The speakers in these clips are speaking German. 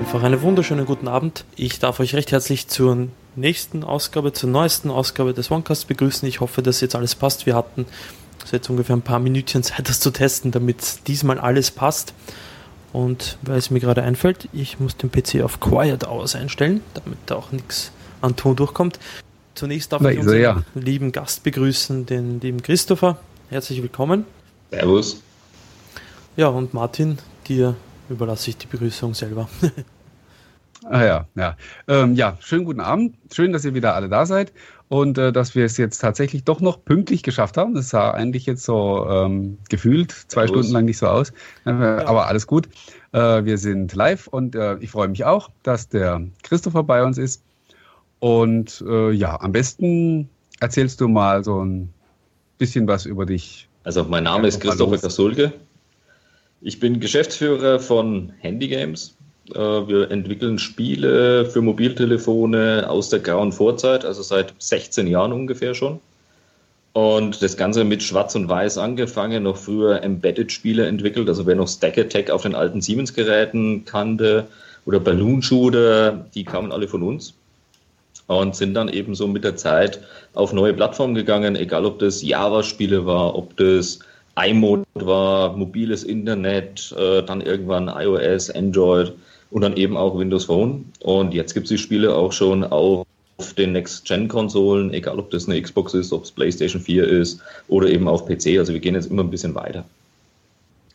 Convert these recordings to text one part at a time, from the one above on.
Einfach einen wunderschönen guten Abend. Ich darf euch recht herzlich zur nächsten Ausgabe, zur neuesten Ausgabe des OneCast begrüßen. Ich hoffe, dass jetzt alles passt. Wir hatten jetzt ungefähr ein paar Minütchen Zeit, das zu testen, damit diesmal alles passt. Und weil es mir gerade einfällt, ich muss den PC auf Quiet aus einstellen, damit da auch nichts an Ton durchkommt. Zunächst darf ich unseren ja. lieben Gast begrüßen, den lieben Christopher. Herzlich willkommen. Servus. Ja, und Martin, dir überlasse ich die Begrüßung selber. Ah ja, ja. Ähm, ja, schönen guten Abend. Schön, dass ihr wieder alle da seid und äh, dass wir es jetzt tatsächlich doch noch pünktlich geschafft haben. Das sah eigentlich jetzt so ähm, gefühlt zwei ja, Stunden lang nicht so aus, äh, ja. aber alles gut. Äh, wir sind live und äh, ich freue mich auch, dass der Christopher bei uns ist. Und äh, ja, am besten erzählst du mal so ein bisschen was über dich. Also mein Name ist Christopher Kasulke. Ich bin Geschäftsführer von Handy Games äh, wir entwickeln Spiele für Mobiltelefone aus der grauen Vorzeit, also seit 16 Jahren ungefähr schon. Und das Ganze mit Schwarz und Weiß angefangen, noch früher Embedded-Spiele entwickelt. Also wer noch Stack Attack auf den alten Siemens-Geräten kannte oder Balloon Shooter, die kamen alle von uns. Und sind dann eben so mit der Zeit auf neue Plattformen gegangen, egal ob das Java-Spiele war, ob das iMode war, mobiles Internet, äh, dann irgendwann iOS, Android und dann eben auch Windows Phone. Und jetzt gibt es die Spiele auch schon auf den Next-Gen-Konsolen, egal ob das eine Xbox ist, ob es PlayStation 4 ist oder eben auf PC. Also wir gehen jetzt immer ein bisschen weiter.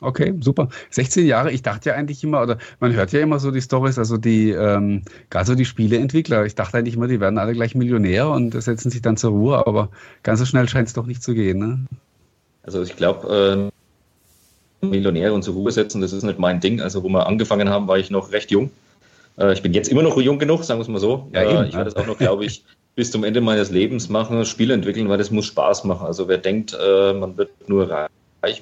Okay, super. 16 Jahre, ich dachte ja eigentlich immer, oder man hört ja immer so die Stories, also die, ähm, gerade so die Spieleentwickler, ich dachte eigentlich immer, die werden alle gleich Millionär und setzen sich dann zur Ruhe, aber ganz so schnell scheint es doch nicht zu gehen. Ne? Also ich glaube, Millionäre und zur Ruhe setzen, das ist nicht mein Ding. Also, wo wir angefangen haben, war ich noch recht jung. Äh, ich bin jetzt immer noch jung genug, sagen wir es mal so. Ja, äh, ich werde das auch noch, glaube ich, bis zum Ende meines Lebens machen, Spiele entwickeln, weil das muss Spaß machen. Also, wer denkt, äh, man wird nur reich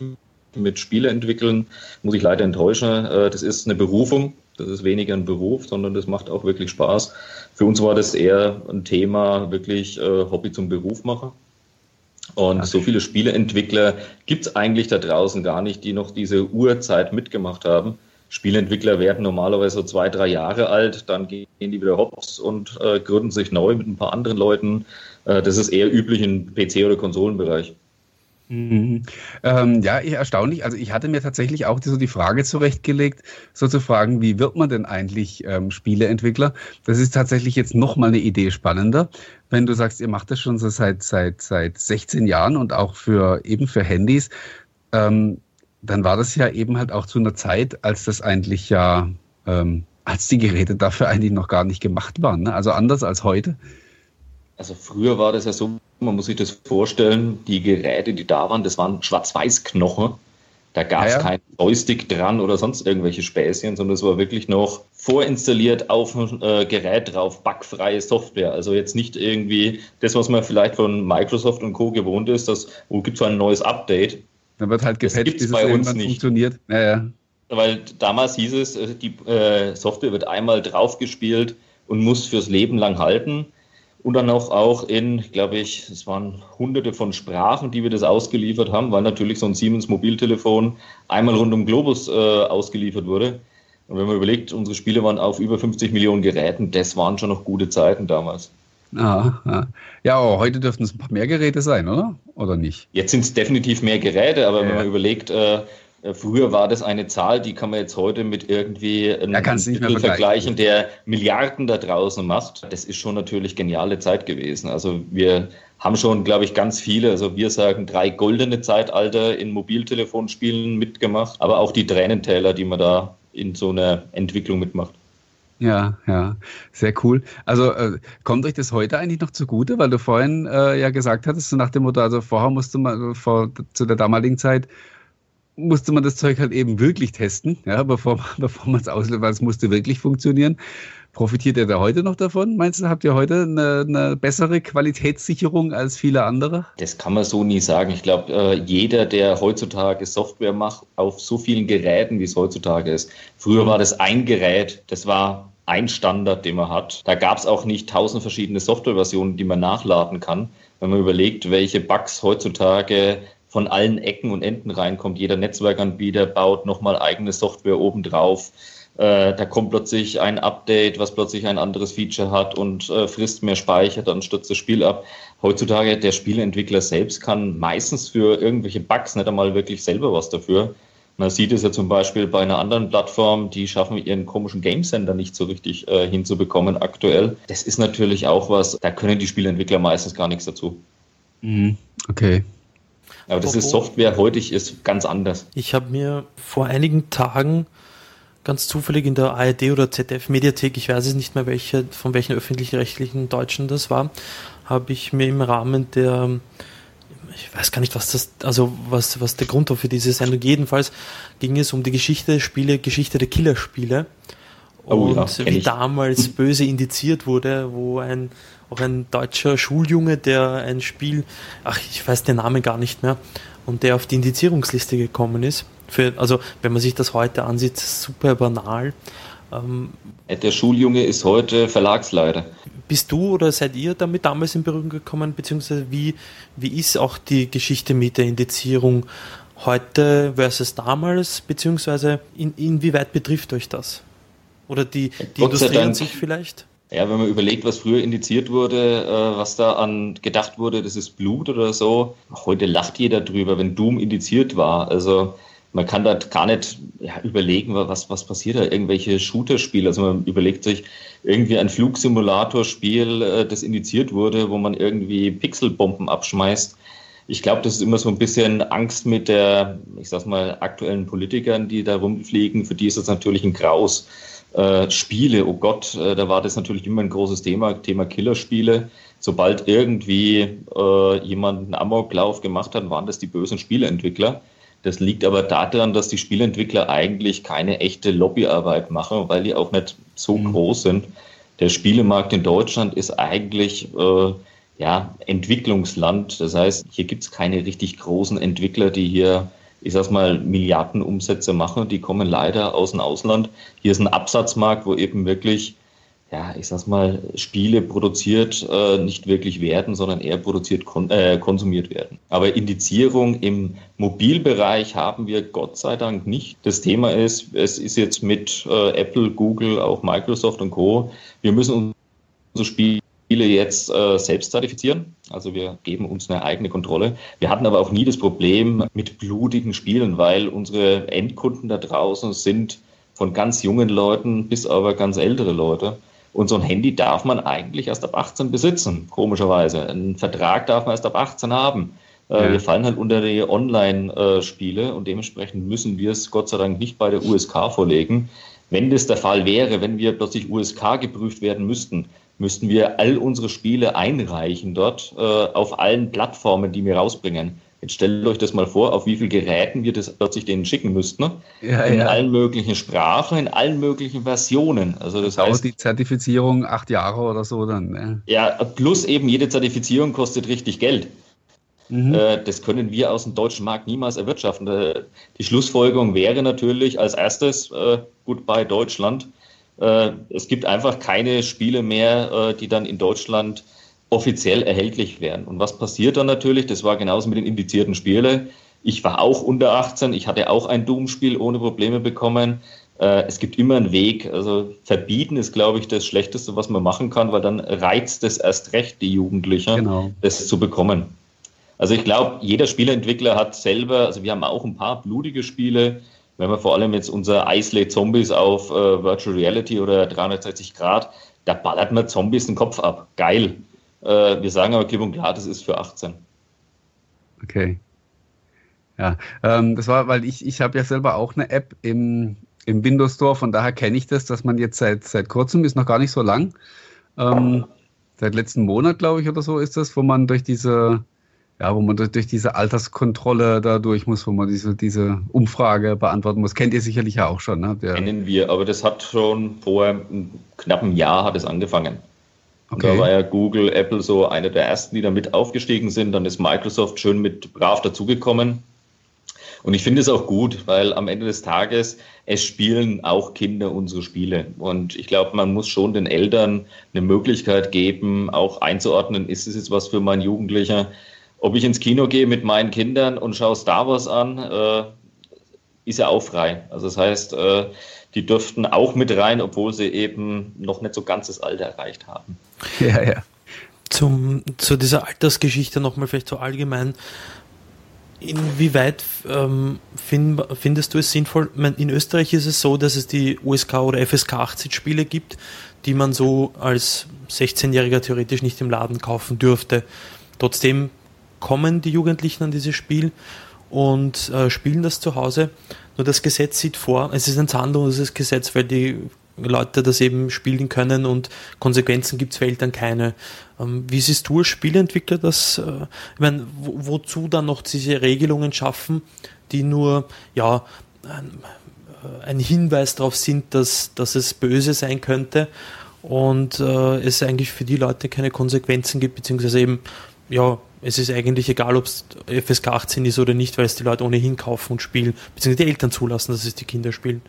mit Spiele entwickeln, muss ich leider enttäuschen. das ist eine Berufung. Das ist weniger ein Beruf, sondern das macht auch wirklich Spaß. Für uns war das eher ein Thema, wirklich Hobby zum Beruf machen. Und so viele Spieleentwickler gibt es eigentlich da draußen gar nicht, die noch diese Urzeit mitgemacht haben. Spieleentwickler werden normalerweise so zwei, drei Jahre alt, dann gehen die wieder hops und äh, gründen sich neu mit ein paar anderen Leuten. Äh, das ist eher üblich im PC- oder Konsolenbereich. Mhm. Ähm, ja, erstaunlich. Also ich hatte mir tatsächlich auch so die Frage zurechtgelegt, so zu fragen, wie wird man denn eigentlich ähm, Spieleentwickler? Das ist tatsächlich jetzt nochmal eine Idee spannender. Wenn du sagst, ihr macht das schon so seit, seit, seit 16 Jahren und auch für eben für Handys, ähm, dann war das ja eben halt auch zu einer Zeit, als das eigentlich ja, ähm, als die Geräte dafür eigentlich noch gar nicht gemacht waren. Ne? Also anders als heute. Also früher war das ja so, man muss sich das vorstellen, die Geräte, die da waren, das waren Schwarz-Weiß-Knochen. Da gab es ja, ja. keinen Joystick dran oder sonst irgendwelche Späßchen, sondern es war wirklich noch vorinstalliert auf dem äh, Gerät drauf, bugfreie Software. Also jetzt nicht irgendwie das, was man vielleicht von Microsoft und Co. gewohnt ist, dass, wo gibt es ein neues Update. Dann wird halt gepatcht, bis es bei uns nicht. funktioniert. Ja, ja. Weil damals hieß es, äh, die äh, Software wird einmal draufgespielt und muss fürs Leben lang halten und dann auch, auch in, glaube ich, es waren hunderte von Sprachen, die wir das ausgeliefert haben, weil natürlich so ein Siemens Mobiltelefon einmal rund um Globus äh, ausgeliefert wurde. Und wenn man überlegt, unsere Spiele waren auf über 50 Millionen Geräten, das waren schon noch gute Zeiten damals. Ah, ja, ja aber heute dürften es ein paar mehr Geräte sein, oder? Oder nicht? Jetzt sind es definitiv mehr Geräte, aber ja. wenn man überlegt, äh, früher war das eine Zahl, die kann man jetzt heute mit irgendwie einem ja, Titel vergleichen, der Milliarden da draußen macht. Das ist schon natürlich geniale Zeit gewesen. Also wir haben schon, glaube ich, ganz viele, also wir sagen drei goldene Zeitalter in Mobiltelefonspielen mitgemacht, aber auch die Tränentäler, die man da in so einer Entwicklung mitmacht. Ja, ja, sehr cool. Also äh, kommt euch das heute eigentlich noch zugute, weil du vorhin äh, ja gesagt hattest, so nach dem Motto, also vorher musste man, vor, zu der damaligen Zeit, musste man das Zeug halt eben wirklich testen, ja, bevor, bevor man es auslöst, weil es musste wirklich funktionieren. Profitiert ihr da heute noch davon? Meinst du, habt ihr heute eine, eine, bessere Qualitätssicherung als viele andere? Das kann man so nie sagen. Ich glaube, äh, jeder, der heutzutage Software macht, auf so vielen Geräten, wie es heutzutage ist. Früher war das ein Gerät, das war ein Standard, den man hat. Da gab es auch nicht tausend verschiedene Softwareversionen, die man nachladen kann. Wenn man überlegt, welche Bugs heutzutage von allen Ecken und Enden reinkommt. Jeder Netzwerkanbieter baut nochmal eigene Software obendrauf. Äh, da kommt plötzlich ein Update, was plötzlich ein anderes Feature hat und äh, frisst mehr Speicher, dann stürzt das Spiel ab. Heutzutage, der Spieleentwickler selbst kann meistens für irgendwelche Bugs nicht einmal wirklich selber was dafür. Man sieht es ja zum Beispiel bei einer anderen Plattform, die schaffen ihren komischen Game Center nicht so richtig äh, hinzubekommen aktuell. Das ist natürlich auch was, da können die Spieleentwickler meistens gar nichts dazu. Mhm. Okay. Aber das ist Software, heutig ist ganz anders. Ich habe mir vor einigen Tagen ganz zufällig in der ARD oder ZDF Mediathek, ich weiß es nicht mehr welche, von welchen öffentlich-rechtlichen Deutschen das war, habe ich mir im Rahmen der ich weiß gar nicht, was das, also was, was der Grund war für diese Sendung. Jedenfalls ging es um die Geschichte der Spiele, Geschichte der Killerspiele. Und oh ja, wie ich. damals böse indiziert wurde, wo ein, auch ein deutscher Schuljunge, der ein Spiel, ach, ich weiß den Namen gar nicht mehr, und der auf die Indizierungsliste gekommen ist. Für, also, wenn man sich das heute ansieht, super banal. Ähm, der Schuljunge ist heute Verlagsleiter. Bist du oder seid ihr damit damals in Berührung gekommen, beziehungsweise wie, wie ist auch die Geschichte mit der Indizierung heute versus damals, beziehungsweise in, inwieweit betrifft euch das? Oder die, die Industrie an sich vielleicht? Ja, wenn man überlegt, was früher indiziert wurde, äh, was da an gedacht wurde, das ist Blut oder so. Heute lacht jeder drüber, wenn Doom indiziert war. Also man kann da gar nicht ja, überlegen, was, was passiert da, irgendwelche Shooter-Spiele. Also man überlegt sich irgendwie ein Flugsimulator-Spiel, äh, das indiziert wurde, wo man irgendwie Pixelbomben abschmeißt. Ich glaube, das ist immer so ein bisschen Angst mit der, ich sag's mal, aktuellen Politikern, die da rumfliegen. Für die ist das natürlich ein Graus. Äh, Spiele, oh Gott, äh, da war das natürlich immer ein großes Thema, Thema Killerspiele. Sobald irgendwie äh, jemand einen Amoklauf gemacht hat, waren das die bösen Spieleentwickler. Das liegt aber daran, dass die Spielentwickler eigentlich keine echte Lobbyarbeit machen, weil die auch nicht so mhm. groß sind. Der Spielemarkt in Deutschland ist eigentlich äh, ja, Entwicklungsland. Das heißt, hier gibt es keine richtig großen Entwickler, die hier, ich sag's mal, Milliardenumsätze machen. Die kommen leider aus dem Ausland. Hier ist ein Absatzmarkt, wo eben wirklich ja, ich sag's mal, Spiele produziert äh, nicht wirklich werden, sondern eher produziert kon äh, konsumiert werden. Aber Indizierung im Mobilbereich haben wir Gott sei Dank nicht. Das Thema ist, es ist jetzt mit äh, Apple, Google, auch Microsoft und Co. Wir müssen unsere Spiele jetzt äh, selbst zertifizieren. Also wir geben uns eine eigene Kontrolle. Wir hatten aber auch nie das Problem mit blutigen Spielen, weil unsere Endkunden da draußen sind von ganz jungen Leuten bis aber ganz ältere Leute. Und so ein Handy darf man eigentlich erst ab 18 besitzen, komischerweise. Einen Vertrag darf man erst ab 18 haben. Äh, ja. Wir fallen halt unter die Online-Spiele und dementsprechend müssen wir es Gott sei Dank nicht bei der USK vorlegen. Wenn das der Fall wäre, wenn wir plötzlich USK geprüft werden müssten, müssten wir all unsere Spiele einreichen dort äh, auf allen Plattformen, die wir rausbringen. Jetzt stellt euch das mal vor, auf wie viele Geräten wir das plötzlich denen schicken müssten. Ne? Ja, in ja. allen möglichen Sprachen, in allen möglichen Versionen. Also das heißt, die Zertifizierung acht Jahre oder so dann. Ne? Ja, plus eben jede Zertifizierung kostet richtig Geld. Mhm. Äh, das können wir aus dem deutschen Markt niemals erwirtschaften. Äh, die Schlussfolgerung wäre natürlich als erstes, äh, gut bei Deutschland, es gibt einfach keine Spiele mehr, die dann in Deutschland offiziell erhältlich werden. Und was passiert dann natürlich? Das war genauso mit den indizierten Spielen. Ich war auch unter 18, ich hatte auch ein Doom-Spiel ohne Probleme bekommen. Äh, es gibt immer einen Weg. Also verbieten ist, glaube ich, das Schlechteste, was man machen kann, weil dann reizt es erst recht die Jugendlichen, genau. das zu bekommen. Also ich glaube, jeder Spieleentwickler hat selber, also wir haben auch ein paar blutige Spiele, wenn wir vor allem jetzt unser Isolate Zombies auf äh, Virtual Reality oder 360 Grad, da ballert man Zombies den Kopf ab. Geil. Äh, wir sagen aber klipp und klar, das ist für 18. Okay. Ja, ähm, das war, weil ich, ich habe ja selber auch eine App im, im Windows Store, von daher kenne ich das, dass man jetzt seit, seit kurzem, ist noch gar nicht so lang, ähm, seit letzten Monat, glaube ich, oder so ist das, wo man durch diese, ja, wo man durch, diese Alterskontrolle da durch muss, wo man diese, diese Umfrage beantworten muss. Kennt ihr sicherlich ja auch schon, ne? Der, Kennen wir, aber das hat schon vor einem knappen Jahr hat es angefangen. Okay. Da war ja Google, Apple so eine der ersten, die damit aufgestiegen sind. Dann ist Microsoft schön mit brav dazugekommen. Und ich finde es auch gut, weil am Ende des Tages, es spielen auch Kinder unsere Spiele. Und ich glaube, man muss schon den Eltern eine Möglichkeit geben, auch einzuordnen, ist es jetzt was für mein Jugendlicher? Ob ich ins Kino gehe mit meinen Kindern und schaue Star Wars an, äh, ist ja auch frei. Also das heißt, äh, die dürften auch mit rein, obwohl sie eben noch nicht so ganzes Alter erreicht haben. Ja, ja. Zum, zu dieser Altersgeschichte nochmal vielleicht so allgemein. Inwieweit ähm, find, findest du es sinnvoll? In Österreich ist es so, dass es die USK oder FSK 18 Spiele gibt, die man so als 16-Jähriger theoretisch nicht im Laden kaufen dürfte. Trotzdem kommen die Jugendlichen an dieses Spiel und äh, spielen das zu Hause. Nur das Gesetz sieht vor, es ist ein zahnloses Gesetz, weil die Leute das eben spielen können und Konsequenzen gibt es für Eltern keine. Ähm, wie siehst du als Spieleentwickler das? Äh, ich meine, wo, wozu dann noch diese Regelungen schaffen, die nur ja ein, äh, ein Hinweis darauf sind, dass, dass es böse sein könnte und äh, es eigentlich für die Leute keine Konsequenzen gibt, beziehungsweise eben ja, es ist eigentlich egal, ob es FSK 18 ist oder nicht, weil es die Leute ohnehin kaufen und spielen, beziehungsweise die Eltern zulassen, dass es die Kinder spielen.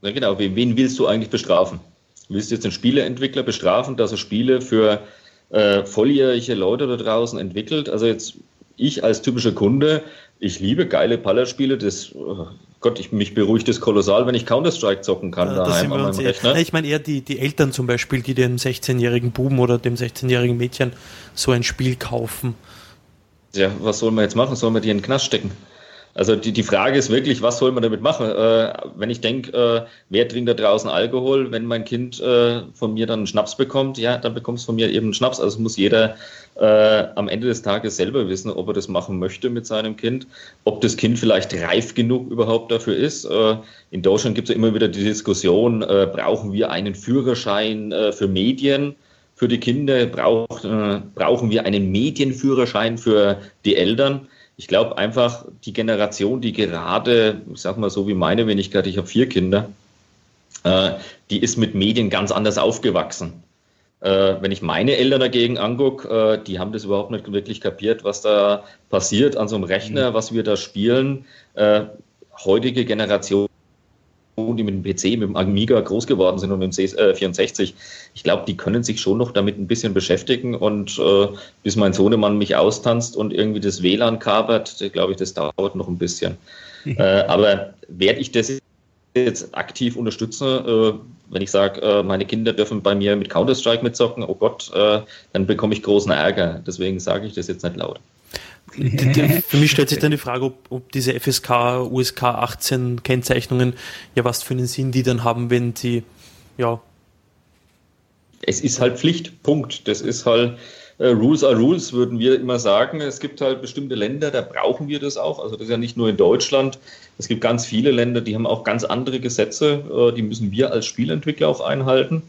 Na genau, wen willst du eigentlich bestrafen? Willst du jetzt einen Spieleentwickler bestrafen, dass er Spiele für äh, volljährige Leute da draußen entwickelt? Also jetzt ich als typischer Kunde, ich liebe geile Ballerspiele, das oh Gott, ich, mich beruhigt es kolossal, wenn ich Counter-Strike zocken kann ja, daheim an meinem Rechner. Ich meine eher die, die Eltern zum Beispiel, die dem 16-jährigen Buben oder dem 16-jährigen Mädchen so ein Spiel kaufen. Ja, was soll man jetzt machen? Sollen wir die in den Knast stecken? Also die, die Frage ist wirklich, was soll man damit machen? Äh, wenn ich denke, äh, wer trinkt da draußen Alkohol? Wenn mein Kind äh, von mir dann einen Schnaps bekommt, ja, dann bekommt es von mir eben einen Schnaps. Also muss jeder äh, am Ende des Tages selber wissen, ob er das machen möchte mit seinem Kind, ob das Kind vielleicht reif genug überhaupt dafür ist. Äh, in Deutschland gibt es ja immer wieder die Diskussion, äh, brauchen wir einen Führerschein für Medien? Für die Kinder braucht, brauchen wir einen Medienführerschein für die Eltern ich glaube einfach, die Generation, die gerade, ich sag mal so wie meine Wenigkeit, ich habe vier Kinder, äh, die ist mit Medien ganz anders aufgewachsen. Äh, wenn ich meine Eltern dagegen angucke, äh, die haben das überhaupt nicht wirklich kapiert, was da passiert an so einem Rechner, mhm. was wir da spielen. Äh, heutige Generation die mit dem PC, mit dem Amiga groß geworden sind und mit dem C64, ich glaube, die können sich schon noch damit ein bisschen beschäftigen und äh, bis mein Sohnemann mich austanzt und irgendwie das WLAN kapert, glaube ich, das dauert noch ein bisschen. äh, aber werde ich das jetzt aktiv unterstützen, äh, wenn ich sage, äh, meine Kinder dürfen bei mir mit Counter-Strike mitzocken, oh Gott, äh, dann bekomme ich großen Ärger. Deswegen sage ich das jetzt nicht laut. Für mich stellt sich dann die Frage, ob, ob diese FSK, USK 18 Kennzeichnungen ja was für einen Sinn die dann haben, wenn sie, ja. Es ist halt Pflicht, Punkt. Das ist halt, äh, Rules are Rules, würden wir immer sagen. Es gibt halt bestimmte Länder, da brauchen wir das auch. Also das ist ja nicht nur in Deutschland. Es gibt ganz viele Länder, die haben auch ganz andere Gesetze, äh, die müssen wir als Spielentwickler auch einhalten.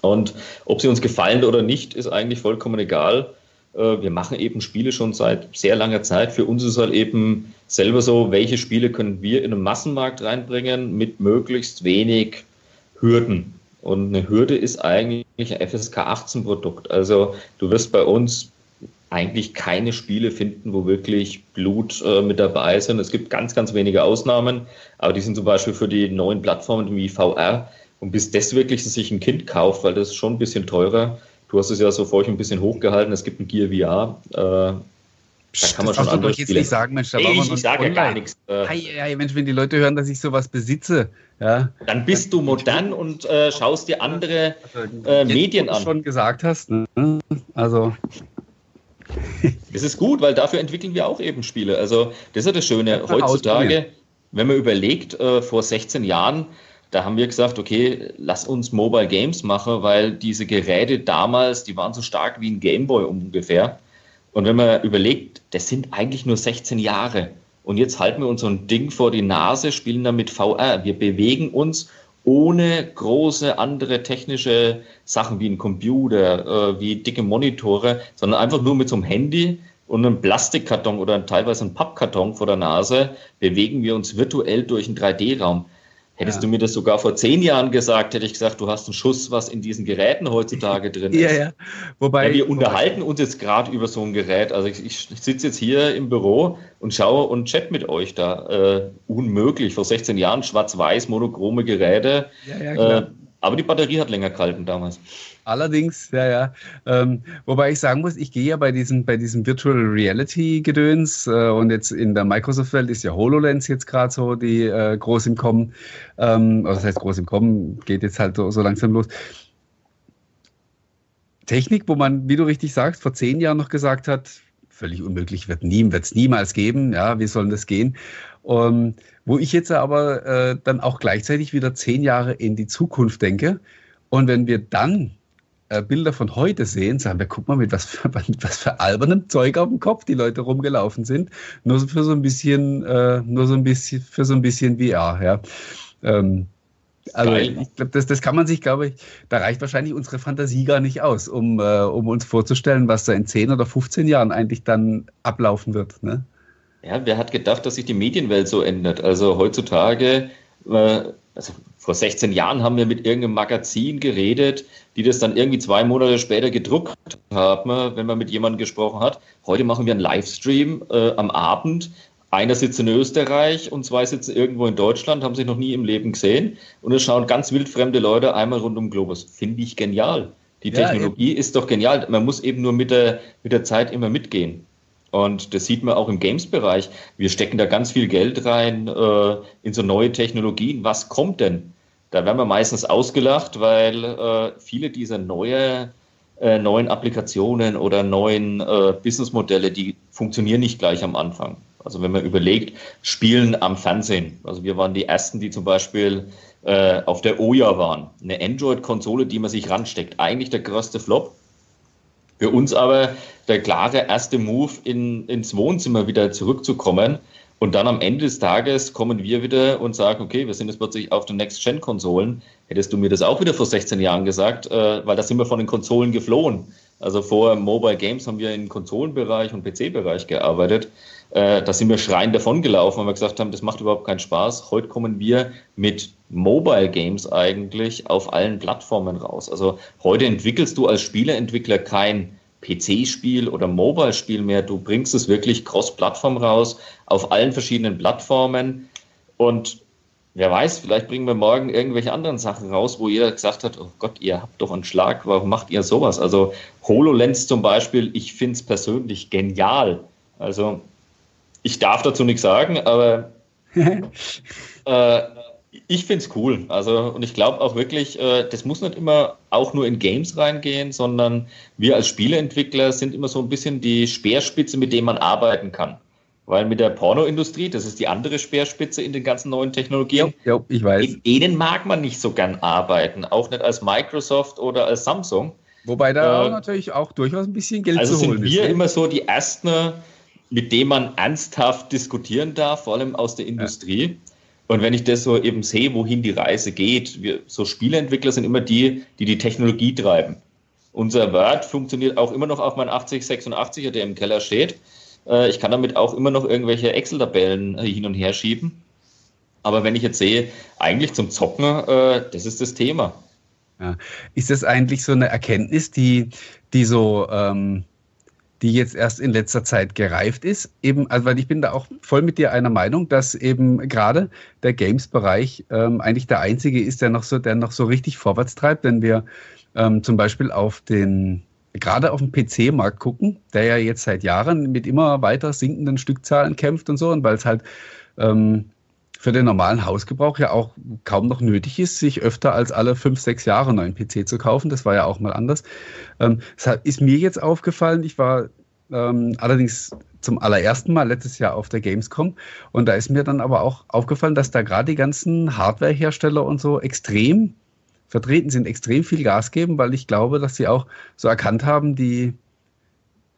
Und ob sie uns gefallen oder nicht, ist eigentlich vollkommen egal. Äh, wir machen eben Spiele schon seit sehr langer Zeit. Für uns ist halt eben selber so, welche Spiele können wir in einen Massenmarkt reinbringen mit möglichst wenig Hürden. Und eine Hürde ist eigentlich ein FSK 18 Produkt. Also du wirst bei uns eigentlich keine Spiele finden, wo wirklich Blut äh, mit dabei sind. Es gibt ganz, ganz wenige Ausnahmen, aber die sind zum Beispiel für die neuen Plattformen wie VR. Und bis das wirklich sich ein Kind kauft, weil das ist schon ein bisschen teurer, Du hast es ja so vorhin ein bisschen hochgehalten. Es gibt ein Gear VR. Äh, da kann man schon andere jetzt Spiele. nicht sagen, Mensch, da Ey, ich, ich sage ja gar nichts. Äh, hey, hey, Mensch, wenn die Leute hören, dass ich sowas besitze, ja. Dann bist du modern und äh, schaust dir andere äh, Medien an. schon gesagt hast, ne? also. Das ist gut, weil dafür entwickeln wir auch eben Spiele. Also, das ist ja das Schöne. Heutzutage, wenn man überlegt, äh, vor 16 Jahren, da haben wir gesagt, okay, lass uns Mobile Games machen, weil diese Geräte damals, die waren so stark wie ein Gameboy ungefähr. Und wenn man überlegt, das sind eigentlich nur 16 Jahre. Und jetzt halten wir uns so ein Ding vor die Nase, spielen damit VR. Wir bewegen uns ohne große andere technische Sachen wie ein Computer, äh, wie dicke Monitore, sondern einfach nur mit so einem Handy und einem Plastikkarton oder teilweise einem Pappkarton vor der Nase bewegen wir uns virtuell durch einen 3D-Raum. Hättest ja. du mir das sogar vor zehn Jahren gesagt, hätte ich gesagt, du hast einen Schuss, was in diesen Geräten heutzutage drin ist. ja, ja. Wobei, ja, wir unterhalten uns jetzt gerade über so ein Gerät. Also ich, ich sitze jetzt hier im Büro und schaue und chat mit euch da. Äh, unmöglich. Vor 16 Jahren schwarz-weiß, monochrome Geräte. Ja, ja, klar. Äh, Aber die Batterie hat länger gehalten damals. Allerdings, ja, ja. Ähm, wobei ich sagen muss, ich gehe ja bei diesem, bei diesem Virtual Reality Gedöns äh, und jetzt in der Microsoft-Welt ist ja HoloLens jetzt gerade so die äh, groß im Kommen. Ähm, das heißt groß im Kommen, geht jetzt halt so, so langsam los. Technik, wo man, wie du richtig sagst, vor zehn Jahren noch gesagt hat, völlig unmöglich, wird nie, es niemals geben. Ja, wie soll das gehen? Um, wo ich jetzt aber äh, dann auch gleichzeitig wieder zehn Jahre in die Zukunft denke. Und wenn wir dann äh, Bilder von heute sehen, sagen wir, guck mal, mit was für, mit was für albernem Zeug auf dem Kopf die Leute rumgelaufen sind. Nur für so ein bisschen, äh, nur so ein bisschen, für so ein bisschen VR, ja. Ähm, also Geil. ich glaube, das, das kann man sich, glaube ich, da reicht wahrscheinlich unsere Fantasie gar nicht aus, um, äh, um uns vorzustellen, was da in 10 oder 15 Jahren eigentlich dann ablaufen wird. Ne? Ja, wer hat gedacht, dass sich die Medienwelt so ändert? Also heutzutage, also vor 16 Jahren haben wir mit irgendeinem Magazin geredet, die das dann irgendwie zwei Monate später gedruckt haben, wenn man mit jemandem gesprochen hat. Heute machen wir einen Livestream äh, am Abend einer sitzt in Österreich und zwei sitzen irgendwo in Deutschland, haben sich noch nie im Leben gesehen. Und es schauen ganz wildfremde Leute einmal rund um den Globus. Finde ich genial. Die Technologie ja, ist doch genial. Man muss eben nur mit der, mit der Zeit immer mitgehen. Und das sieht man auch im Games-Bereich. Wir stecken da ganz viel Geld rein äh, in so neue Technologien. Was kommt denn? Da werden wir meistens ausgelacht, weil äh, viele dieser neue, äh, neuen Applikationen oder neuen äh, Businessmodelle, die funktionieren nicht gleich am Anfang. Also wenn man überlegt, Spielen am Fernsehen. Also wir waren die Ersten, die zum Beispiel äh, auf der Oya waren. Eine Android-Konsole, die man sich ransteckt. Eigentlich der größte Flop. Für uns aber der klare erste Move, in, ins Wohnzimmer wieder zurückzukommen. Und dann am Ende des Tages kommen wir wieder und sagen, okay, wir sind jetzt plötzlich auf den Next-Gen-Konsolen. Hättest du mir das auch wieder vor 16 Jahren gesagt, äh, weil da sind wir von den Konsolen geflohen. Also vor Mobile Games haben wir im Konsolenbereich und PC-Bereich gearbeitet. Äh, da sind wir schreiend davon gelaufen, weil wir gesagt haben, das macht überhaupt keinen Spaß. Heute kommen wir mit Mobile Games eigentlich auf allen Plattformen raus. Also heute entwickelst du als Spieleentwickler kein PC-Spiel oder Mobile-Spiel mehr. Du bringst es wirklich cross-Plattform raus, auf allen verschiedenen Plattformen. Und wer weiß, vielleicht bringen wir morgen irgendwelche anderen Sachen raus, wo jeder gesagt hat, oh Gott, ihr habt doch einen Schlag, warum macht ihr sowas? Also HoloLens zum Beispiel, ich finde es persönlich genial. Also ich darf dazu nichts sagen, aber äh, ich finde es cool. Also, und ich glaube auch wirklich, äh, das muss nicht immer auch nur in Games reingehen, sondern wir als Spieleentwickler sind immer so ein bisschen die Speerspitze, mit dem man arbeiten kann. Weil mit der Pornoindustrie, das ist die andere Speerspitze in den ganzen neuen Technologien, ja, ja, ich weiß. in denen mag man nicht so gern arbeiten, auch nicht als Microsoft oder als Samsung. Wobei da äh, natürlich auch durchaus ein bisschen Geld also zu holen ist. Also sind wir ne? immer so die ersten mit dem man ernsthaft diskutieren darf, vor allem aus der Industrie. Ja. Und wenn ich das so eben sehe, wohin die Reise geht, wir, so Spieleentwickler sind immer die, die die Technologie treiben. Unser Word funktioniert auch immer noch auf meinem 8086er, der im Keller steht. Äh, ich kann damit auch immer noch irgendwelche Excel-Tabellen äh, hin und her schieben. Aber wenn ich jetzt sehe, eigentlich zum Zocken, äh, das ist das Thema. Ja. Ist das eigentlich so eine Erkenntnis, die, die so ähm, die jetzt erst in letzter Zeit gereift ist. Eben, also weil ich bin da auch voll mit dir einer Meinung, dass eben gerade der Games-Bereich ähm, eigentlich der einzige ist, der noch so, der noch so richtig vorwärts treibt, wenn wir ähm, zum Beispiel auf den gerade auf den PC-Markt gucken, der ja jetzt seit Jahren mit immer weiter sinkenden Stückzahlen kämpft und so, und weil es halt ähm, für den normalen Hausgebrauch ja auch kaum noch nötig ist, sich öfter als alle fünf, sechs Jahre einen neuen PC zu kaufen. Das war ja auch mal anders. Ähm, das ist mir jetzt aufgefallen. Ich war ähm, allerdings zum allerersten Mal letztes Jahr auf der Gamescom. Und da ist mir dann aber auch aufgefallen, dass da gerade die ganzen Hardwarehersteller und so extrem vertreten sind, extrem viel Gas geben, weil ich glaube, dass sie auch so erkannt haben, die,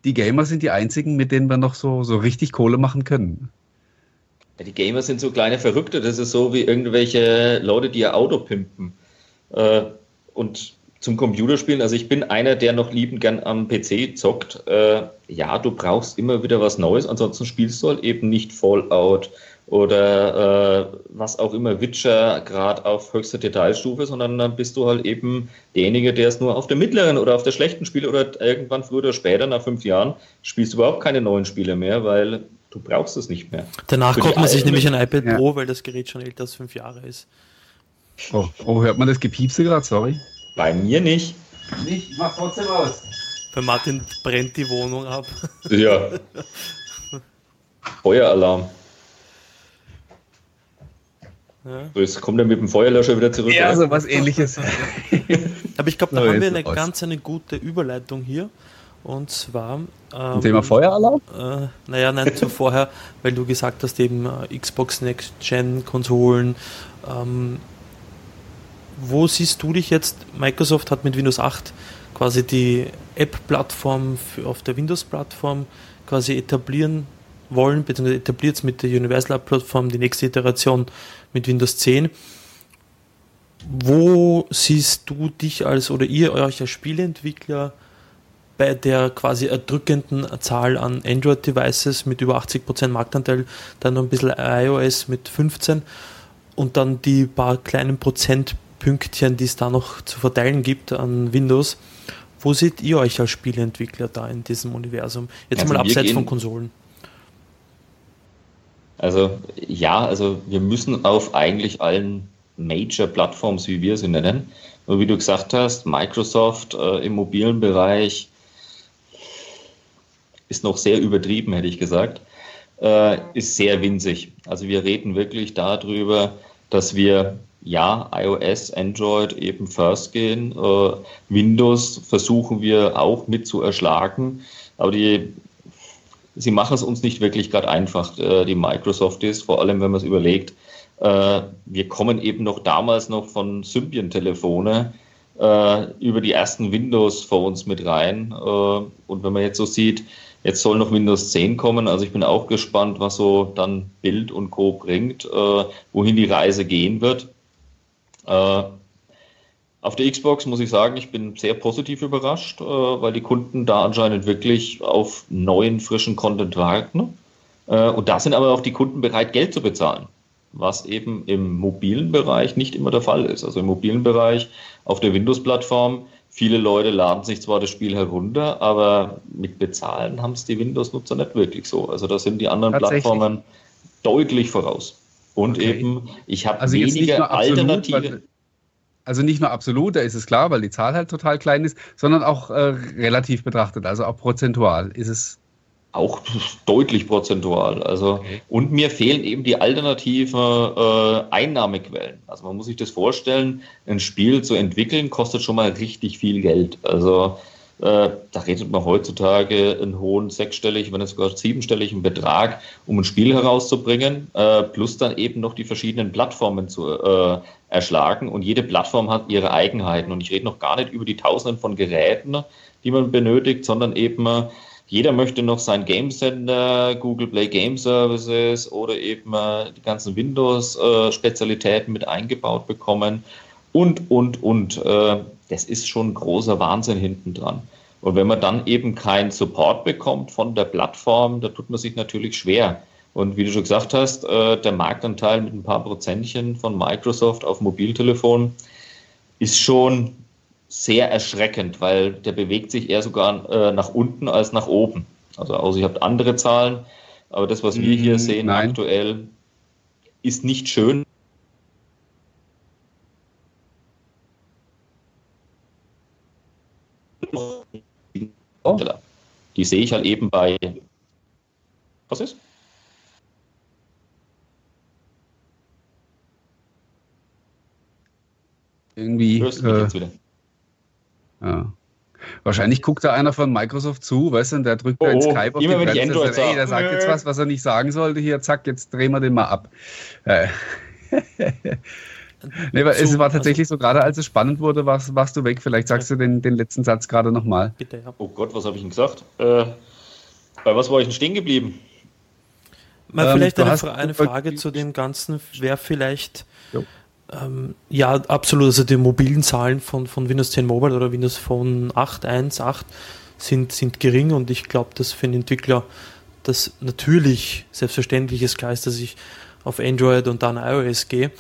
die Gamer sind die einzigen, mit denen wir noch so, so richtig Kohle machen können. Ja, die Gamer sind so kleine Verrückte. Das ist so wie irgendwelche Leute, die ihr Auto pimpen. Äh, und zum Computerspielen, also ich bin einer, der noch liebend gern am PC zockt. Äh, ja, du brauchst immer wieder was Neues, ansonsten spielst du halt eben nicht Fallout oder äh, was auch immer Witcher gerade auf höchster Detailstufe, sondern dann bist du halt eben derjenige, der es nur auf der mittleren oder auf der schlechten spielt oder irgendwann früher oder später, nach fünf Jahren, spielst du überhaupt keine neuen Spiele mehr, weil du brauchst es nicht mehr. Danach kauft man sich nämlich ein iPad ja. Pro, weil das Gerät schon älter als fünf Jahre ist. Oh, oh, hört man das Gepiepse gerade? Sorry. Bei mir nicht. Nicht, ich mach trotzdem aus. Bei Martin brennt die Wohnung ab. Ja. Feueralarm. Ja. Jetzt kommt er mit dem Feuerlöscher wieder zurück. Ja, so was ähnliches. Aber ich glaube, da so, haben wir eine aus. ganz eine gute Überleitung hier. Und zwar. Ähm, Thema Feueralarm? Äh, naja, nein, zu vorher, weil du gesagt hast, eben äh, Xbox Next Gen Konsolen. Ähm, wo siehst du dich jetzt? Microsoft hat mit Windows 8 quasi die App-Plattform auf der Windows-Plattform quasi etablieren wollen, beziehungsweise etabliert es mit der Universal App-Plattform die nächste Iteration mit Windows 10. Wo siehst du dich als oder ihr euch als Spieleentwickler bei der quasi erdrückenden Zahl an Android-Devices mit über 80% Marktanteil, dann noch ein bisschen iOS mit 15 und dann die paar kleinen Prozentpünktchen, die es da noch zu verteilen gibt an Windows. Wo seht ihr euch als Spieleentwickler da in diesem Universum? Jetzt also mal abseits von Konsolen. Also ja, also wir müssen auf eigentlich allen Major-Plattforms, wie wir sie nennen, und wie du gesagt hast, Microsoft äh, im mobilen Bereich ist noch sehr übertrieben, hätte ich gesagt, äh, ist sehr winzig. Also wir reden wirklich darüber, dass wir ja iOS, Android eben first gehen. Äh, Windows versuchen wir auch mit zu erschlagen, aber die sie machen es uns nicht wirklich gerade einfach, äh, die Microsoft ist, vor allem wenn man es überlegt. Äh, wir kommen eben noch damals noch von Symbian-Telefone äh, über die ersten Windows-Phones mit rein. und wenn man jetzt so sieht, jetzt soll noch Windows 10 kommen, also ich bin auch gespannt, was so dann Bild und Co. bringt, wohin die Reise gehen wird. Auf der Xbox muss ich sagen, ich bin sehr positiv überrascht, äh, weil die Kunden da anscheinend wirklich auf neuen, frischen Content warten. Äh, und da sind aber auch die Kunden bereit, Geld zu bezahlen, was eben im mobilen Bereich nicht immer der Fall ist. Also im mobilen Bereich auf der Windows-Plattform, viele Leute laden sich zwar das Spiel herunter, aber mit Bezahlen haben es die Windows-Nutzer nicht wirklich so. Also da sind die anderen Plattformen deutlich voraus. Und okay. eben, ich habe also weniger Alternative also nicht nur absolut, da ist es klar, weil die Zahl halt total klein ist, sondern auch äh, relativ betrachtet, also auch prozentual ist es. Auch deutlich prozentual. Also, okay. Und mir fehlen eben die alternativen äh, Einnahmequellen. Also man muss sich das vorstellen, ein Spiel zu entwickeln kostet schon mal richtig viel Geld. Also äh, da redet man heutzutage einen hohen sechsstelligen, wenn nicht sogar siebenstelligen Betrag, um ein Spiel herauszubringen, äh, plus dann eben noch die verschiedenen Plattformen zu äh, erschlagen. Und jede Plattform hat ihre Eigenheiten. Und ich rede noch gar nicht über die Tausenden von Geräten, die man benötigt, sondern eben jeder möchte noch sein Game Center, Google Play Game Services oder eben die ganzen Windows-Spezialitäten mit eingebaut bekommen und, und, und das ist schon großer Wahnsinn hinten dran. Und wenn man dann eben keinen Support bekommt von der Plattform, da tut man sich natürlich schwer. Und wie du schon gesagt hast, äh, der Marktanteil mit ein paar Prozentchen von Microsoft auf Mobiltelefon ist schon sehr erschreckend, weil der bewegt sich eher sogar äh, nach unten als nach oben. Also außer ihr habt andere Zahlen, aber das, was wir hier mm, sehen Nein. aktuell, ist nicht schön. Oh. Die sehe ich halt eben bei. Was ist? Irgendwie. Hörst du mich äh, jetzt wieder? Ja. Wahrscheinlich guckt da einer von Microsoft zu, weißt du, und der drückt oh, da in Skype auf die Bremse, Android sagt, ey, der sagt jetzt was, was er nicht sagen sollte, hier, zack, jetzt drehen wir den mal ab. Äh. Nee, es war tatsächlich so, gerade als es spannend wurde, warst, warst du weg. Vielleicht sagst du den, den letzten Satz gerade nochmal. Bitte, ja. Oh Gott, was habe ich denn gesagt? Äh, bei was war ich denn stehen geblieben? Mal ähm, vielleicht eine, Fra eine, Frage zu dem Ganzen wäre vielleicht, ähm, ja, absolut, also die mobilen Zahlen von, von Windows 10 Mobile oder Windows Phone 8.1.8 sind, sind gering und ich glaube, dass für einen Entwickler das natürlich selbstverständlich ist, klar ist, dass ich auf Android und dann iOS gehe.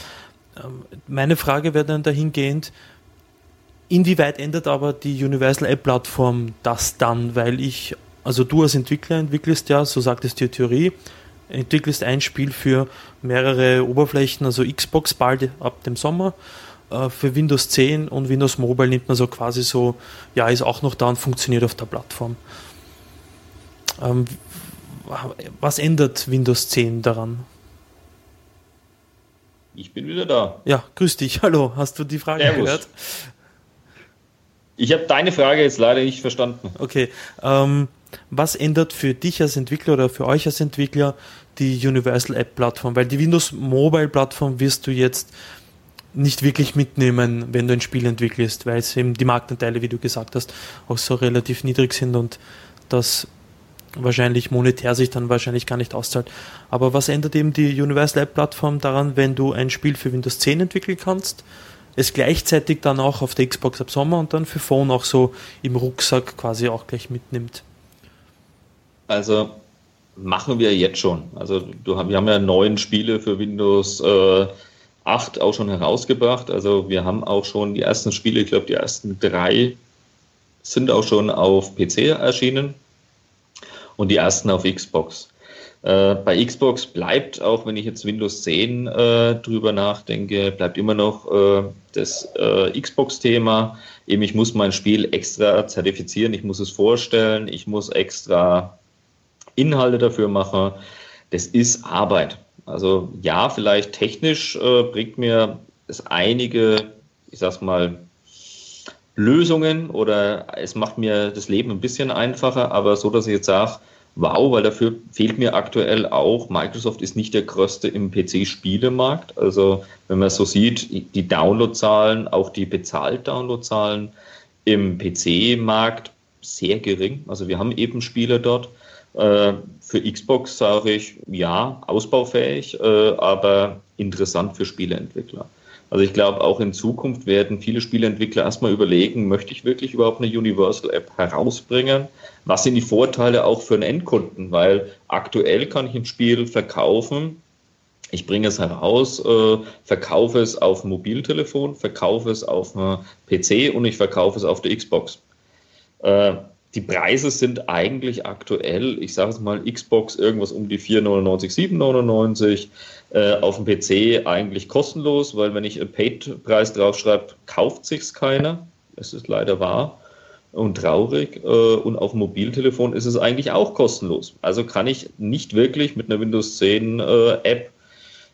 Ähm, meine Frage wäre dann dahingehend, inwieweit ändert aber die Universal App Plattform das dann? Weil ich, also du als Entwickler entwickelst ja, so sagt es die Theorie, entwickelst ein Spiel für mehrere Oberflächen, also Xbox bald ab dem Sommer, äh, für Windows 10 und Windows Mobile nimmt man so quasi so, ja, ist auch noch da und funktioniert auf der Plattform. Ähm, was ändert Windows 10 daran? Ich bin wieder da. Ja, grüß dich. Hallo, hast du die Frage Servus. gehört? Ich habe deine Frage jetzt leider nicht verstanden. Okay. Ähm, was ändert für dich als Entwickler oder für euch als Entwickler die Universal App Plattform? Weil die Windows Mobile Plattform wirst du jetzt nicht wirklich mitnehmen, wenn du ein Spiel entwickelst, weil es eben die Marktanteile, wie du gesagt hast, auch so relativ niedrig sind und das wahrscheinlich monetär sich dann wahrscheinlich gar nicht auszahlt. Aber was ändert eben die Universal App Plattform daran, wenn du ein Spiel für Windows 10 entwickeln kannst, es gleichzeitig dann auch auf der Xbox ab Sommer und dann für Phone auch so im Rucksack quasi auch gleich mitnimmt? Also machen wir jetzt schon. Also wir haben ja neun Spiele für Windows äh, 8 auch schon herausgebracht. Also wir haben auch schon die ersten Spiele, ich glaube die ersten drei sind auch schon auf PC erschienen und die ersten auf Xbox. Äh, bei Xbox bleibt, auch wenn ich jetzt Windows 10 äh, drüber nachdenke, bleibt immer noch äh, das äh, Xbox-Thema. Eben, ich muss mein Spiel extra zertifizieren, ich muss es vorstellen, ich muss extra Inhalte dafür machen. Das ist Arbeit. Also ja, vielleicht technisch äh, bringt mir es einige, ich sag's mal, Lösungen oder es macht mir das Leben ein bisschen einfacher, aber so, dass ich jetzt sage, wow, weil dafür fehlt mir aktuell auch, Microsoft ist nicht der größte im PC-Spielemarkt. Also wenn man so sieht, die Downloadzahlen, auch die Bezahlt-Downloadzahlen im PC-Markt sehr gering. Also wir haben eben Spiele dort. Äh, für Xbox sage ich, ja, ausbaufähig, äh, aber interessant für Spieleentwickler. Also ich glaube, auch in Zukunft werden viele Spieleentwickler erstmal überlegen, möchte ich wirklich überhaupt eine Universal App herausbringen? Was sind die Vorteile auch für einen Endkunden? Weil aktuell kann ich ein Spiel verkaufen, ich bringe es heraus, äh, verkaufe es auf dem Mobiltelefon, verkaufe es auf einem PC und ich verkaufe es auf der Xbox. Äh, die Preise sind eigentlich aktuell, ich sage es mal, Xbox irgendwas um die 4,99, 7,99, äh, auf dem PC eigentlich kostenlos, weil wenn ich einen Paid-Preis draufschreibe, kauft sich's keiner. Es ist leider wahr und traurig. Äh, und auf dem Mobiltelefon ist es eigentlich auch kostenlos. Also kann ich nicht wirklich mit einer Windows 10 äh, App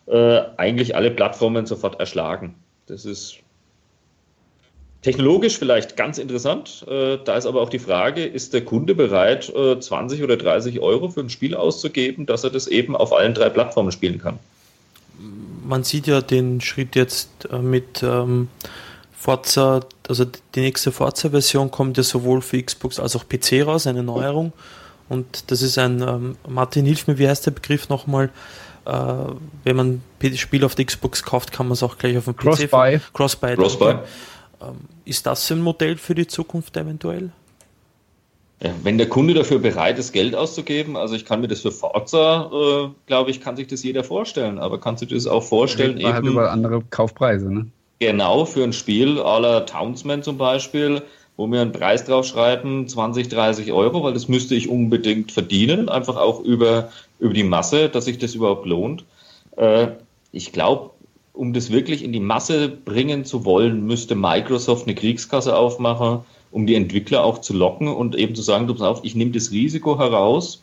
äh, eigentlich alle Plattformen sofort erschlagen. Das ist Technologisch vielleicht ganz interessant. Äh, da ist aber auch die Frage, ist der Kunde bereit, 20 oder 30 Euro für ein Spiel auszugeben, dass er das eben auf allen drei Plattformen spielen kann? man sieht ja den Schritt jetzt äh, mit ähm, Forza, also die nächste Forza-Version kommt ja sowohl für Xbox als auch PC raus, eine Neuerung. Und das ist ein, ähm, Martin, hilf mir, wie heißt der Begriff nochmal? Äh, wenn man das Spiel auf der Xbox kauft, kann man es auch gleich auf dem PC. Cross-Buy. Cross-Buy. Cross-Buy. Ähm, ist das ein Modell für die Zukunft eventuell? Wenn der Kunde dafür bereit ist, Geld auszugeben, also ich kann mir das für Forza, äh, glaube ich, kann sich das jeder vorstellen, aber kannst du dir das auch vorstellen? Man hat über andere Kaufpreise, ne? Genau, für ein Spiel aller Townsman zum Beispiel, wo wir einen Preis draufschreiben, 20, 30 Euro, weil das müsste ich unbedingt verdienen, einfach auch über, über die Masse, dass sich das überhaupt lohnt. Äh, ich glaube, um das wirklich in die Masse bringen zu wollen, müsste Microsoft eine Kriegskasse aufmachen um die Entwickler auch zu locken und eben zu sagen, du pass auf, ich nehme das Risiko heraus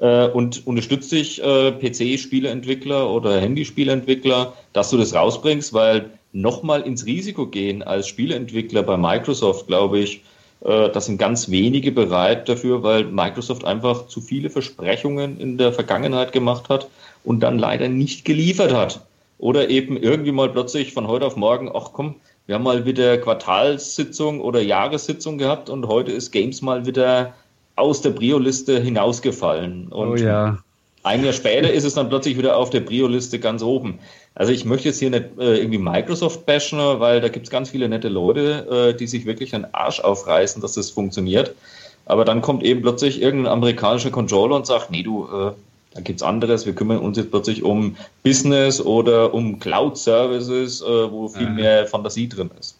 äh, und unterstütze dich, äh, PC-Spieleentwickler oder Handyspieleentwickler, dass du das rausbringst, weil nochmal ins Risiko gehen als Spieleentwickler bei Microsoft, glaube ich, äh, das sind ganz wenige bereit dafür, weil Microsoft einfach zu viele Versprechungen in der Vergangenheit gemacht hat und dann leider nicht geliefert hat. Oder eben irgendwie mal plötzlich von heute auf morgen, ach komm, wir haben mal wieder Quartalssitzung oder Jahressitzung gehabt und heute ist Games mal wieder aus der Brio-Liste hinausgefallen. Und oh ja. ein Jahr später ist es dann plötzlich wieder auf der Brio-Liste ganz oben. Also ich möchte jetzt hier nicht äh, irgendwie Microsoft bashen, weil da gibt es ganz viele nette Leute, äh, die sich wirklich den Arsch aufreißen, dass das funktioniert. Aber dann kommt eben plötzlich irgendein amerikanischer Controller und sagt, nee, du, äh, da gibt es anderes. Wir kümmern uns jetzt plötzlich um Business oder um Cloud-Services, äh, wo viel mehr Fantasie drin ist.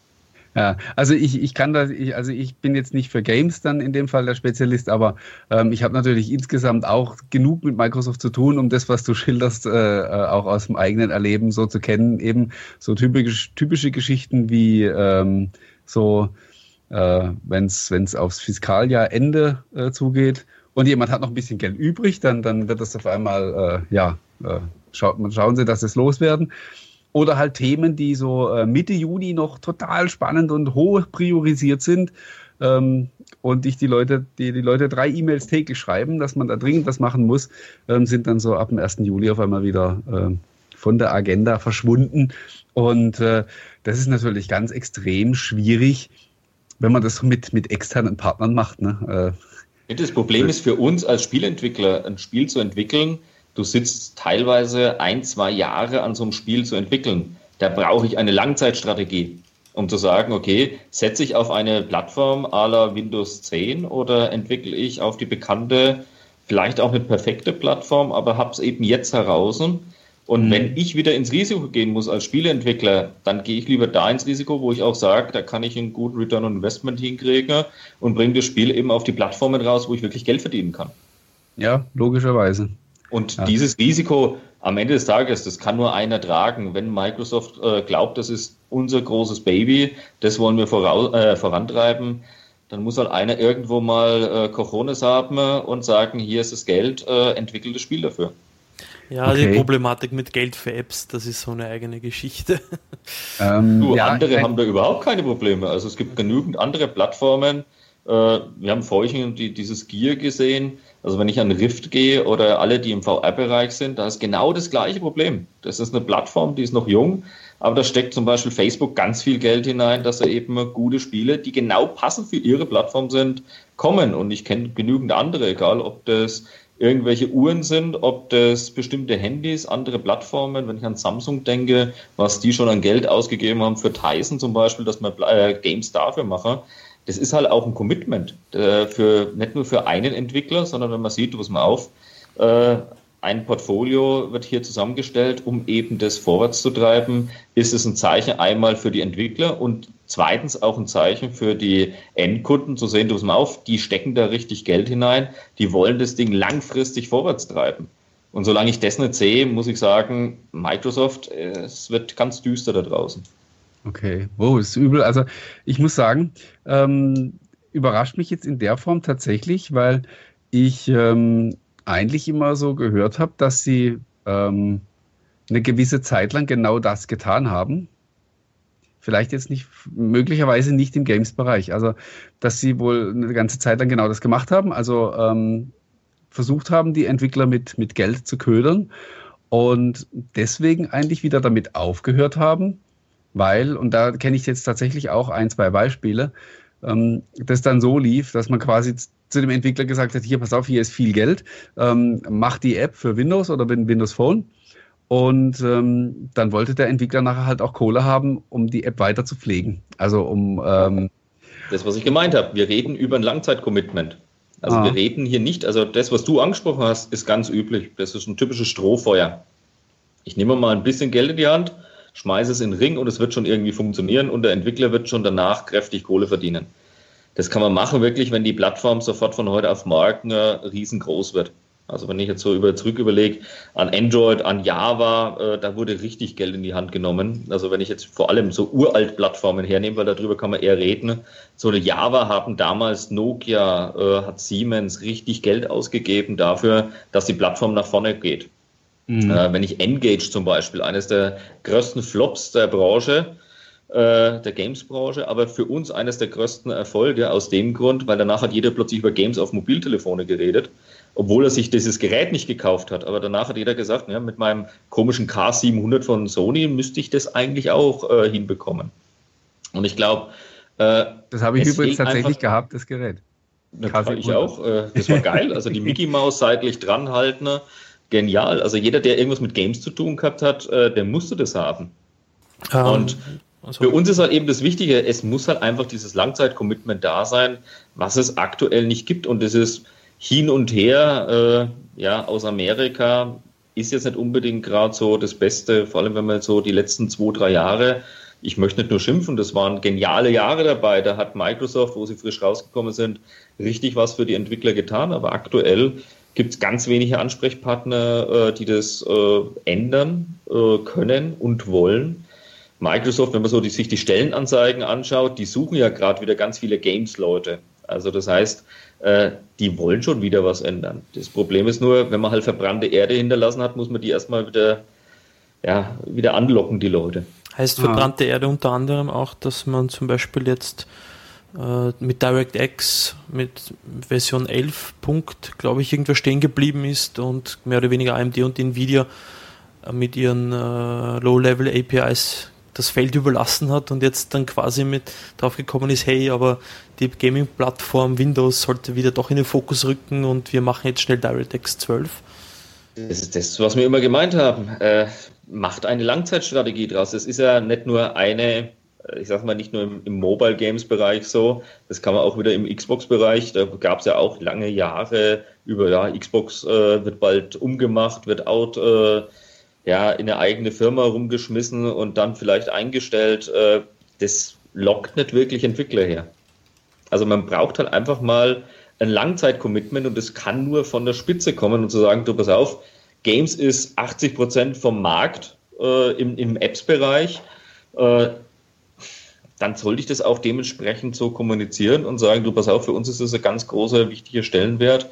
Ja, also ich, ich kann das, ich, also ich bin jetzt nicht für Games dann in dem Fall der Spezialist, aber ähm, ich habe natürlich insgesamt auch genug mit Microsoft zu tun, um das, was du schilderst, äh, äh auch aus dem eigenen Erleben so zu kennen. Eben so typisch, typische Geschichten wie ähm, so, äh, wenn es aufs Fiskaljahrende äh, zugeht und jemand hat noch ein bisschen Geld übrig, dann, dann wird das auf einmal, äh, ja, äh, schaut, schauen Sie, dass es loswerden. Oder halt Themen, die so äh, Mitte Juni noch total spannend und hoch priorisiert sind. Ähm, und ich die Leute, die, die Leute drei E-Mails täglich schreiben, dass man da dringend was machen muss, ähm, sind dann so ab dem 1. Juli auf einmal wieder äh, von der Agenda verschwunden. Und äh, das ist natürlich ganz extrem schwierig, wenn man das mit, mit externen Partnern macht. Ne? Äh, das Problem ist für uns als Spielentwickler, ein Spiel zu entwickeln, Du sitzt teilweise ein, zwei Jahre an so einem Spiel zu entwickeln. Da brauche ich eine Langzeitstrategie, um zu sagen, okay, setze ich auf eine Plattform à la Windows 10 oder entwickle ich auf die bekannte, vielleicht auch nicht perfekte Plattform, aber habe es eben jetzt heraus. Und mhm. wenn ich wieder ins Risiko gehen muss als Spieleentwickler, dann gehe ich lieber da ins Risiko, wo ich auch sage, da kann ich einen guten Return on Investment hinkriegen und bringe das Spiel eben auf die Plattformen raus, wo ich wirklich Geld verdienen kann. Ja, logischerweise. Und ja. dieses Risiko am Ende des Tages, das kann nur einer tragen. Wenn Microsoft äh, glaubt, das ist unser großes Baby, das wollen wir voraus, äh, vorantreiben, dann muss halt einer irgendwo mal äh, Cojones haben und sagen, hier ist das Geld, äh, entwickelt das Spiel dafür. Ja, okay. die Problematik mit Geld für Apps, das ist so eine eigene Geschichte. Ähm, du, ja, andere haben da überhaupt keine Probleme. Also es gibt genügend andere Plattformen. Äh, wir haben vorhin die, dieses Gear gesehen. Also wenn ich an Rift gehe oder alle, die im VR-Bereich sind, da ist genau das gleiche Problem. Das ist eine Plattform, die ist noch jung, aber da steckt zum Beispiel Facebook ganz viel Geld hinein, dass da eben gute Spiele, die genau passend für ihre Plattform sind, kommen. Und ich kenne genügend andere, egal ob das irgendwelche Uhren sind, ob das bestimmte Handys, andere Plattformen, wenn ich an Samsung denke, was die schon an Geld ausgegeben haben für Tyson zum Beispiel, dass man äh, Games dafür machen das ist halt auch ein Commitment äh, für nicht nur für einen Entwickler, sondern wenn man sieht, was man auf, äh, ein Portfolio wird hier zusammengestellt, um eben das vorwärts zu treiben, ist es ein Zeichen einmal für die Entwickler und zweitens auch ein Zeichen für die Endkunden zu sehen, du mal auf, die stecken da richtig Geld hinein, die wollen das Ding langfristig vorwärts treiben. Und solange ich das nicht sehe, muss ich sagen, Microsoft, es wird ganz düster da draußen. Okay, wow, ist übel. Also ich muss sagen, ähm, überrascht mich jetzt in der Form tatsächlich, weil ich ähm, eigentlich immer so gehört habe, dass sie ähm, eine gewisse Zeit lang genau das getan haben. Vielleicht jetzt nicht, möglicherweise nicht im Games-Bereich. Also, dass sie wohl eine ganze Zeit lang genau das gemacht haben. Also ähm, versucht haben, die Entwickler mit, mit Geld zu ködern und deswegen eigentlich wieder damit aufgehört haben, weil, und da kenne ich jetzt tatsächlich auch ein, zwei Beispiele, ähm, das dann so lief, dass man quasi zu dem Entwickler gesagt hat, hier, pass auf, hier ist viel Geld, ähm, mach die App für Windows oder Windows Phone. Und ähm, dann wollte der Entwickler nachher halt auch Kohle haben, um die App weiter zu pflegen. Also um... Ähm, das, was ich gemeint habe, wir reden über ein Langzeitcommitment. Also ah. wir reden hier nicht, also das, was du angesprochen hast, ist ganz üblich. Das ist ein typisches Strohfeuer. Ich nehme mal ein bisschen Geld in die Hand, schmeiße es in den Ring und es wird schon irgendwie funktionieren und der Entwickler wird schon danach kräftig Kohle verdienen. Das kann man machen wirklich, wenn die Plattform sofort von heute auf morgen äh, riesengroß wird. Also wenn ich jetzt so über, zurück überlege, an Android, an Java, äh, da wurde richtig Geld in die Hand genommen. Also wenn ich jetzt vor allem so uralt Plattformen hernehme, weil darüber kann man eher reden. So eine Java haben damals Nokia, äh, hat Siemens richtig Geld ausgegeben dafür, dass die Plattform nach vorne geht. Mhm. Äh, wenn ich Engage zum Beispiel, eines der größten Flops der Branche, äh, der Games-Branche, aber für uns eines der größten Erfolge aus dem Grund, weil danach hat jeder plötzlich über Games auf Mobiltelefone geredet, obwohl er sich dieses Gerät nicht gekauft hat. Aber danach hat jeder gesagt, ja, mit meinem komischen K700 von Sony müsste ich das eigentlich auch äh, hinbekommen. Und ich glaube, äh, das habe ich übrigens tatsächlich einfach, gehabt, das Gerät. Das ich auch. Äh, das war geil. Also die Mickey Maus seitlich dranhalten genial. Also jeder, der irgendwas mit Games zu tun gehabt hat, äh, der musste das haben. Um, ähm, und also für uns ist halt eben das Wichtige, es muss halt einfach dieses Langzeit-Commitment da sein, was es aktuell nicht gibt. Und das ist hin und her, äh, ja, aus Amerika ist jetzt nicht unbedingt gerade so das Beste, vor allem wenn man so die letzten zwei, drei Jahre ich möchte nicht nur schimpfen, das waren geniale Jahre dabei. Da hat Microsoft, wo sie frisch rausgekommen sind, richtig was für die Entwickler getan. Aber aktuell gibt es ganz wenige Ansprechpartner, äh, die das äh, ändern äh, können und wollen. Microsoft, wenn man so die, sich die Stellenanzeigen anschaut, die suchen ja gerade wieder ganz viele Games-Leute. Also das heißt, äh, die wollen schon wieder was ändern. Das Problem ist nur, wenn man halt verbrannte Erde hinterlassen hat, muss man die erstmal wieder, ja, wieder anlocken, die Leute. Heißt verbrannte ah. Erde unter anderem auch, dass man zum Beispiel jetzt äh, mit DirectX mit Version 11 Punkt, glaube ich, irgendwo stehen geblieben ist und mehr oder weniger AMD und Nvidia mit ihren äh, Low-Level APIs das Feld überlassen hat und jetzt dann quasi mit drauf gekommen ist, hey, aber die Gaming-Plattform Windows sollte wieder doch in den Fokus rücken und wir machen jetzt schnell DirectX 12. Das ist das, was wir immer gemeint haben. Äh, macht eine Langzeitstrategie draus. Es ist ja nicht nur eine, äh, ich sag mal, nicht nur im, im Mobile Games Bereich so, das kann man auch wieder im Xbox Bereich, da gab es ja auch lange Jahre über, ja, Xbox äh, wird bald umgemacht, wird out, äh, ja, in eine eigene Firma rumgeschmissen und dann vielleicht eingestellt. Äh, das lockt nicht wirklich Entwickler her. Also man braucht halt einfach mal ein Langzeit-Commitment und das kann nur von der Spitze kommen und zu sagen, du pass auf, Games ist 80 Prozent vom Markt äh, im, im Apps-Bereich. Äh, dann sollte ich das auch dementsprechend so kommunizieren und sagen, du pass auf, für uns ist das ein ganz großer, wichtiger Stellenwert.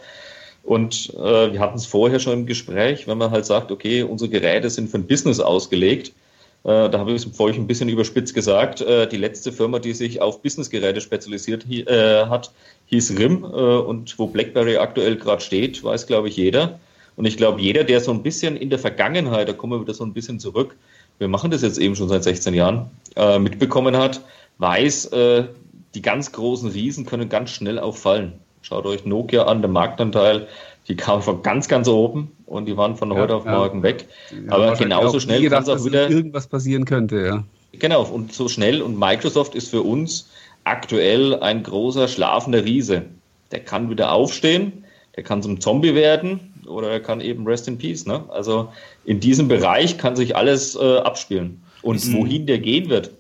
Und äh, wir hatten es vorher schon im Gespräch, wenn man halt sagt, okay, unsere Geräte sind für ein Business ausgelegt. Äh, da habe ich es vorhin ein bisschen überspitzt gesagt. Äh, die letzte Firma, die sich auf Businessgeräte spezialisiert äh, hat, hieß RIM. Äh, und wo BlackBerry aktuell gerade steht, weiß, glaube ich, jeder. Und ich glaube, jeder, der so ein bisschen in der Vergangenheit, da kommen wir wieder so ein bisschen zurück, wir machen das jetzt eben schon seit 16 Jahren, äh, mitbekommen hat, weiß, die ganz großen Riesen können ganz schnell auch fallen. Schaut euch Nokia an, der Marktanteil, die kam von ganz, ganz oben und die waren von ja, heute auf morgen ja. weg. Ja, Aber genauso schnell kann es auch wieder. Irgendwas passieren könnte, ja. Genau, und so schnell. Und Microsoft ist für uns aktuell ein großer schlafender Riese. Der kann wieder aufstehen, der kann zum Zombie werden oder er kann eben Rest in Peace. Ne? Also in diesem Bereich kann sich alles äh, abspielen. Und wohin der gehen wird,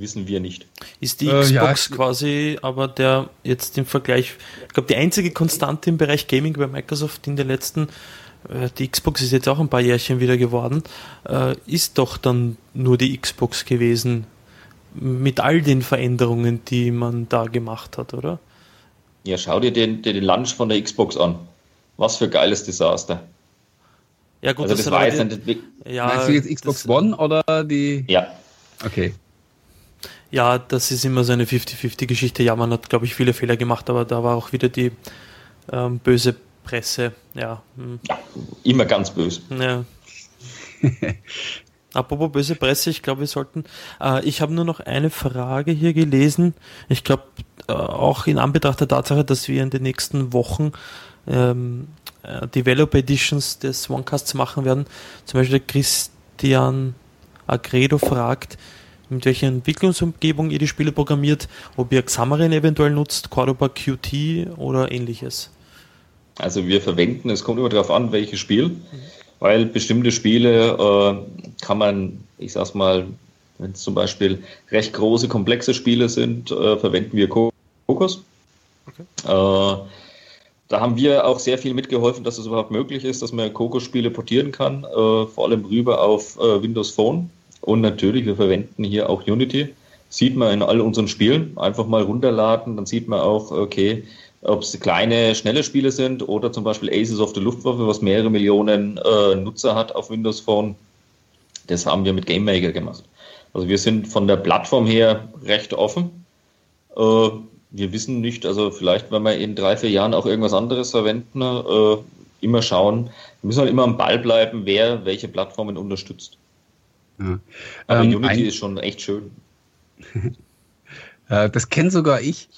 wissen wir nicht. Ist die Xbox äh, ja, quasi aber der jetzt im Vergleich, ich glaube, die einzige Konstante im Bereich Gaming bei Microsoft in den letzten, äh, die Xbox ist jetzt auch ein paar Jährchen wieder geworden, äh, ist doch dann nur die Xbox gewesen mit all den Veränderungen, die man da gemacht hat, oder? Ja, schau dir den, den Lunch von der Xbox an. Was für geiles Desaster. Ja, gut, also das, das war jetzt die, ja, Meinst du jetzt Xbox One oder die? Ja. Okay. Ja, das ist immer so eine 50-50-Geschichte. Ja, man hat, glaube ich, viele Fehler gemacht, aber da war auch wieder die ähm, böse Presse. Ja. Hm. ja, immer ganz böse. Ja. Apropos böse Presse, ich glaube, wir sollten. Äh, ich habe nur noch eine Frage hier gelesen. Ich glaube, äh, auch in Anbetracht der Tatsache, dass wir in den nächsten Wochen ähm, äh, Developer Editions des OneCasts machen werden. Zum Beispiel Christian Agredo fragt, mit welcher Entwicklungsumgebung ihr die Spiele programmiert, ob ihr Xamarin eventuell nutzt, Cordoba Qt oder ähnliches. Also wir verwenden, es kommt immer darauf an, welches Spiel, mhm. weil bestimmte Spiele äh, kann man, ich sag's mal, wenn es zum Beispiel recht große, komplexe Spiele sind, äh, verwenden wir Kokos. Okay. Äh, da haben wir auch sehr viel mitgeholfen, dass es überhaupt möglich ist, dass man Kokos-Spiele portieren kann, äh, vor allem rüber auf äh, Windows Phone. Und natürlich, wir verwenden hier auch Unity. Sieht man in all unseren Spielen. Einfach mal runterladen, dann sieht man auch, okay, ob es kleine, schnelle Spiele sind oder zum Beispiel Aces of the Luftwaffe, was mehrere Millionen äh, Nutzer hat auf Windows Phone. Das haben wir mit GameMaker gemacht. Also wir sind von der Plattform her recht offen. Äh, wir wissen nicht, also vielleicht, wenn wir in drei, vier Jahren auch irgendwas anderes verwenden, äh, immer schauen. Wir müssen halt immer am Ball bleiben, wer welche Plattformen unterstützt. Ja. Aber ähm, Unity ein, ist schon echt schön. Äh, das kenne sogar ich,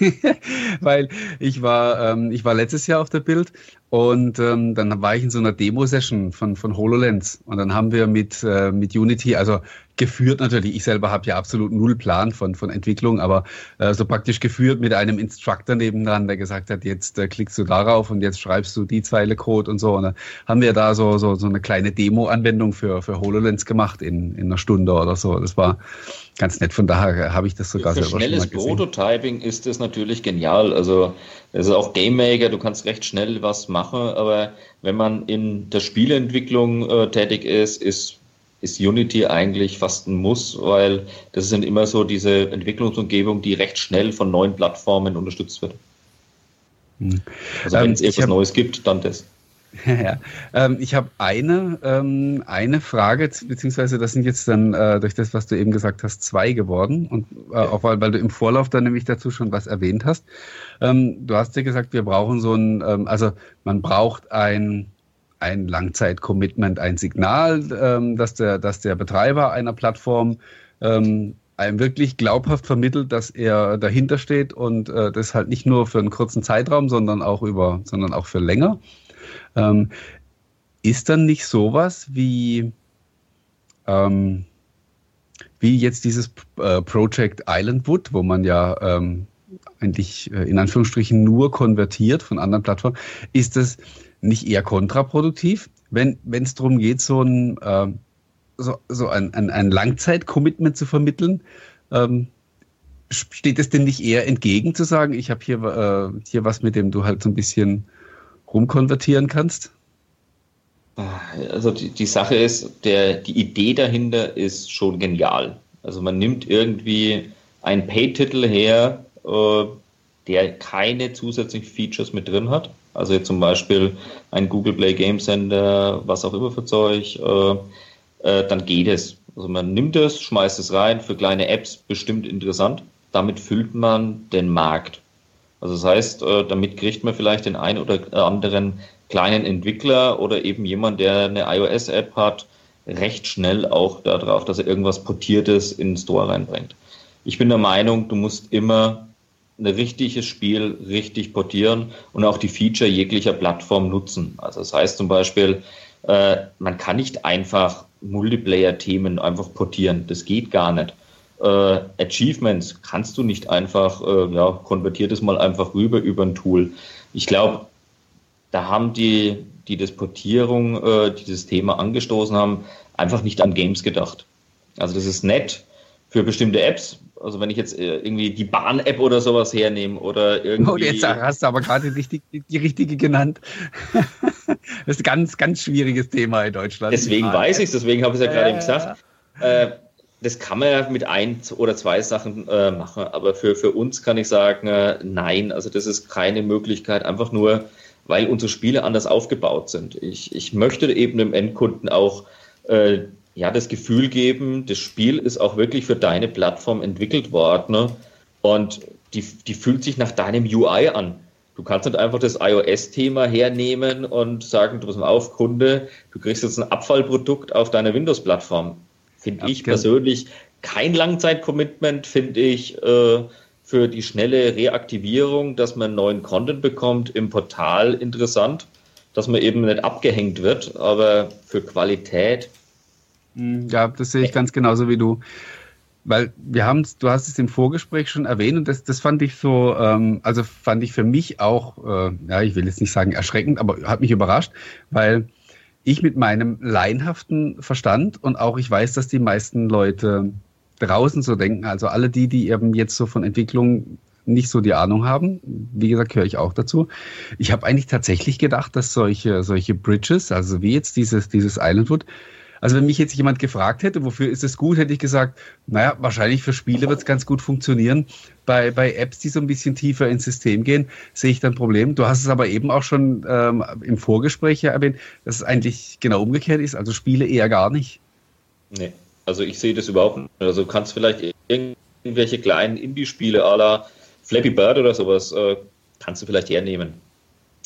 weil ich war, ähm, ich war letztes Jahr auf der Bild und ähm, dann war ich in so einer Demo-Session von, von HoloLens und dann haben wir mit, äh, mit Unity, also geführt natürlich. Ich selber habe ja absolut null Plan von, von Entwicklung, aber äh, so praktisch geführt mit einem Instructor nebendran, der gesagt hat, jetzt äh, klickst du darauf und jetzt schreibst du die Zeile Code und so. Und dann haben wir da so, so, so eine kleine Demo-Anwendung für, für HoloLens gemacht in, in einer Stunde oder so. Das war ganz nett. Von daher habe ich das sogar für selber schnelles schon mal gesehen. Prototyping ist das natürlich genial. Also es ist auch Game Maker, du kannst recht schnell was machen, aber wenn man in der Spieleentwicklung äh, tätig ist, ist ist Unity eigentlich fast ein Muss, weil das sind immer so diese Entwicklungsumgebung, die recht schnell von neuen Plattformen unterstützt wird. Hm. Also wenn ähm, es etwas hab, Neues gibt, dann das. Ja, ähm, ich habe eine, ähm, eine Frage, beziehungsweise das sind jetzt dann äh, durch das, was du eben gesagt hast, zwei geworden. Und äh, auch weil, weil du im Vorlauf dann nämlich dazu schon was erwähnt hast. Ähm, du hast ja gesagt, wir brauchen so ein, ähm, also man braucht ein ein Langzeit-Commitment, ein Signal, ähm, dass, der, dass der Betreiber einer Plattform ähm, einem wirklich glaubhaft vermittelt, dass er dahinter steht und äh, das halt nicht nur für einen kurzen Zeitraum, sondern auch über, sondern auch für länger. Ähm, ist dann nicht sowas wie, ähm, wie jetzt dieses äh, Project Islandwood, wo man ja ähm, eigentlich äh, in Anführungsstrichen nur konvertiert von anderen Plattformen, ist das nicht eher kontraproduktiv, wenn es darum geht, so ein, äh, so, so ein, ein, ein Langzeit-Commitment zu vermitteln? Ähm, steht es denn nicht eher entgegen zu sagen, ich habe hier, äh, hier was, mit dem du halt so ein bisschen rumkonvertieren kannst? Also die, die Sache ist, der, die Idee dahinter ist schon genial. Also man nimmt irgendwie einen Pay-Titel her, äh, der keine zusätzlichen Features mit drin hat also zum Beispiel ein Google Play Game Center, was auch immer für Zeug, äh, äh, dann geht es. Also man nimmt es, schmeißt es rein, für kleine Apps bestimmt interessant. Damit füllt man den Markt. Also das heißt, äh, damit kriegt man vielleicht den einen oder anderen kleinen Entwickler oder eben jemand, der eine iOS-App hat, recht schnell auch darauf, dass er irgendwas Portiertes in den Store reinbringt. Ich bin der Meinung, du musst immer ein richtiges Spiel richtig portieren und auch die Feature jeglicher Plattform nutzen. Also das heißt zum Beispiel, äh, man kann nicht einfach Multiplayer-Themen einfach portieren. Das geht gar nicht. Äh, Achievements kannst du nicht einfach, äh, ja, konvertiert es mal einfach rüber über ein Tool. Ich glaube, da haben die, die das Portierung, äh, dieses Thema angestoßen haben, einfach nicht an Games gedacht. Also das ist nett für bestimmte Apps, also wenn ich jetzt äh, irgendwie die Bahn-App oder sowas hernehme oder irgendwie. Oh, jetzt hast du aber gerade die, die, richtige genannt. das ist ein ganz, ganz schwieriges Thema in Deutschland. Deswegen weiß ich es, deswegen habe ich es ja gerade eben gesagt. Äh, das kann man ja mit ein oder zwei Sachen äh, machen, aber für, für uns kann ich sagen, äh, nein, also das ist keine Möglichkeit, einfach nur, weil unsere Spiele anders aufgebaut sind. Ich, ich möchte eben dem Endkunden auch äh, ja, das Gefühl geben, das Spiel ist auch wirklich für deine Plattform entwickelt worden ne? und die, die fühlt sich nach deinem UI an. Du kannst nicht einfach das iOS-Thema hernehmen und sagen, du bist mal auf, Kunde, du kriegst jetzt ein Abfallprodukt auf deiner Windows-Plattform. Finde ich persönlich kein Langzeit-Commitment, finde ich äh, für die schnelle Reaktivierung, dass man neuen Content bekommt im Portal interessant, dass man eben nicht abgehängt wird, aber für Qualität. Ja, das sehe ich ganz genauso wie du. Weil wir haben du hast es im Vorgespräch schon erwähnt und das, das fand ich so, ähm, also fand ich für mich auch, äh, ja, ich will jetzt nicht sagen erschreckend, aber hat mich überrascht, weil ich mit meinem laienhaften Verstand und auch ich weiß, dass die meisten Leute draußen so denken, also alle die, die eben jetzt so von Entwicklung nicht so die Ahnung haben, wie gesagt, gehöre ich auch dazu. Ich habe eigentlich tatsächlich gedacht, dass solche, solche Bridges, also wie jetzt dieses, dieses Islandwood, also wenn mich jetzt jemand gefragt hätte, wofür ist es gut, hätte ich gesagt, naja, wahrscheinlich für Spiele wird es ganz gut funktionieren. Bei, bei Apps, die so ein bisschen tiefer ins System gehen, sehe ich dann Problem. Du hast es aber eben auch schon ähm, im Vorgespräch ja erwähnt, dass es eigentlich genau umgekehrt ist, also Spiele eher gar nicht. Nee, also ich sehe das überhaupt nicht. Also du kannst vielleicht irgendwelche kleinen Indie-Spiele à la Flappy Bird oder sowas, äh, kannst du vielleicht hernehmen.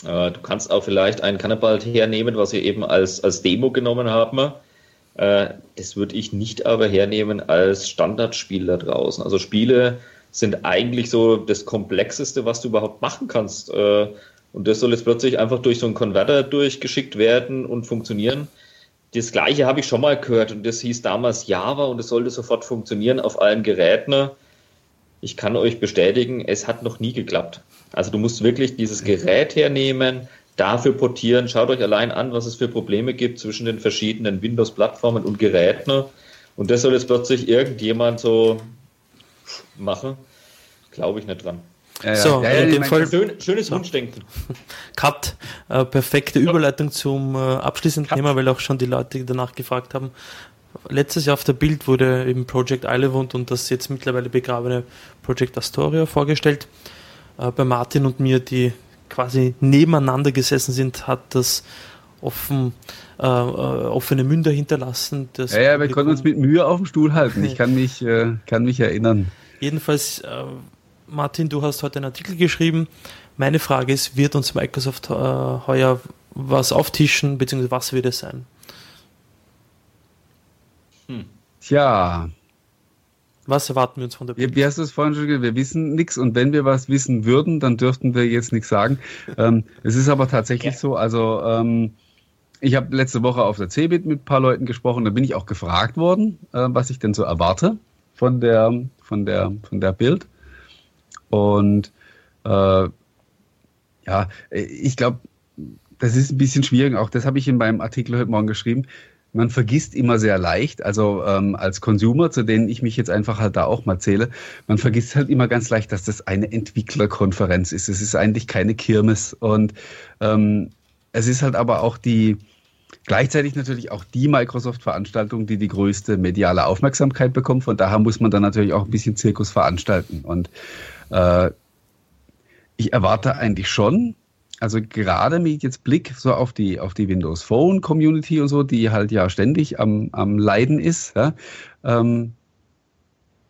Äh, du kannst auch vielleicht einen Cannibal hernehmen, was wir eben als, als Demo genommen haben das würde ich nicht aber hernehmen als Standardspiel da draußen. Also Spiele sind eigentlich so das Komplexeste, was du überhaupt machen kannst. Äh, und das soll jetzt plötzlich einfach durch so einen Konverter durchgeschickt werden und funktionieren. das gleiche habe ich schon mal gehört und das hieß damals Java und es sollte sofort funktionieren auf allen Geräten. Ich kann euch bestätigen, es hat noch nie geklappt. Also du musst wirklich dieses Gerät hernehmen, dafür portieren. Schaut euch allein an, was es für Probleme gibt zwischen den verschiedenen Windows-Plattformen und Geräten. Und das soll jetzt plötzlich irgendjemand so machen. Glaube ich nicht dran. Ja, so, ja, in dem Fall schön, schönes Wunschdenken. Cut. Äh, perfekte Überleitung zum äh, abschließenden Cut. Thema, weil auch schon die Leute danach gefragt haben. Letztes Jahr auf der Bild wurde eben Project Island und das jetzt mittlerweile begrabene Project Astoria vorgestellt. Äh, bei Martin und mir, die quasi nebeneinander gesessen sind, hat das offen, äh, äh offene Münder hinterlassen. Das ja, ja, wir konnten uns mit Mühe auf dem Stuhl halten. Ich kann mich, äh, kann mich erinnern. Jedenfalls, äh, Martin, du hast heute einen Artikel geschrieben. Meine Frage ist, wird uns Microsoft äh, heuer was auftischen, beziehungsweise was wird es sein? Hm. Tja. Was erwarten wir uns von der Wie, wie hast du es vorhin schon gesagt? Wir wissen nichts und wenn wir was wissen würden, dann dürften wir jetzt nichts sagen. ähm, es ist aber tatsächlich ja. so, also ähm, ich habe letzte Woche auf der CeBIT mit ein paar Leuten gesprochen, da bin ich auch gefragt worden, äh, was ich denn so erwarte von der, von der, von der Bild. Und äh, ja, ich glaube, das ist ein bisschen schwierig. Auch das habe ich in meinem Artikel heute Morgen geschrieben. Man vergisst immer sehr leicht, also ähm, als Consumer, zu denen ich mich jetzt einfach halt da auch mal zähle, man vergisst halt immer ganz leicht, dass das eine Entwicklerkonferenz ist. Es ist eigentlich keine Kirmes. Und ähm, es ist halt aber auch die, Gleichzeitig natürlich auch die Microsoft-Veranstaltung, die die größte mediale Aufmerksamkeit bekommt. Von daher muss man dann natürlich auch ein bisschen Zirkus veranstalten. Und äh, ich erwarte eigentlich schon, also gerade mit jetzt Blick so auf die, auf die Windows Phone Community und so, die halt ja ständig am, am Leiden ist. Ja, ähm,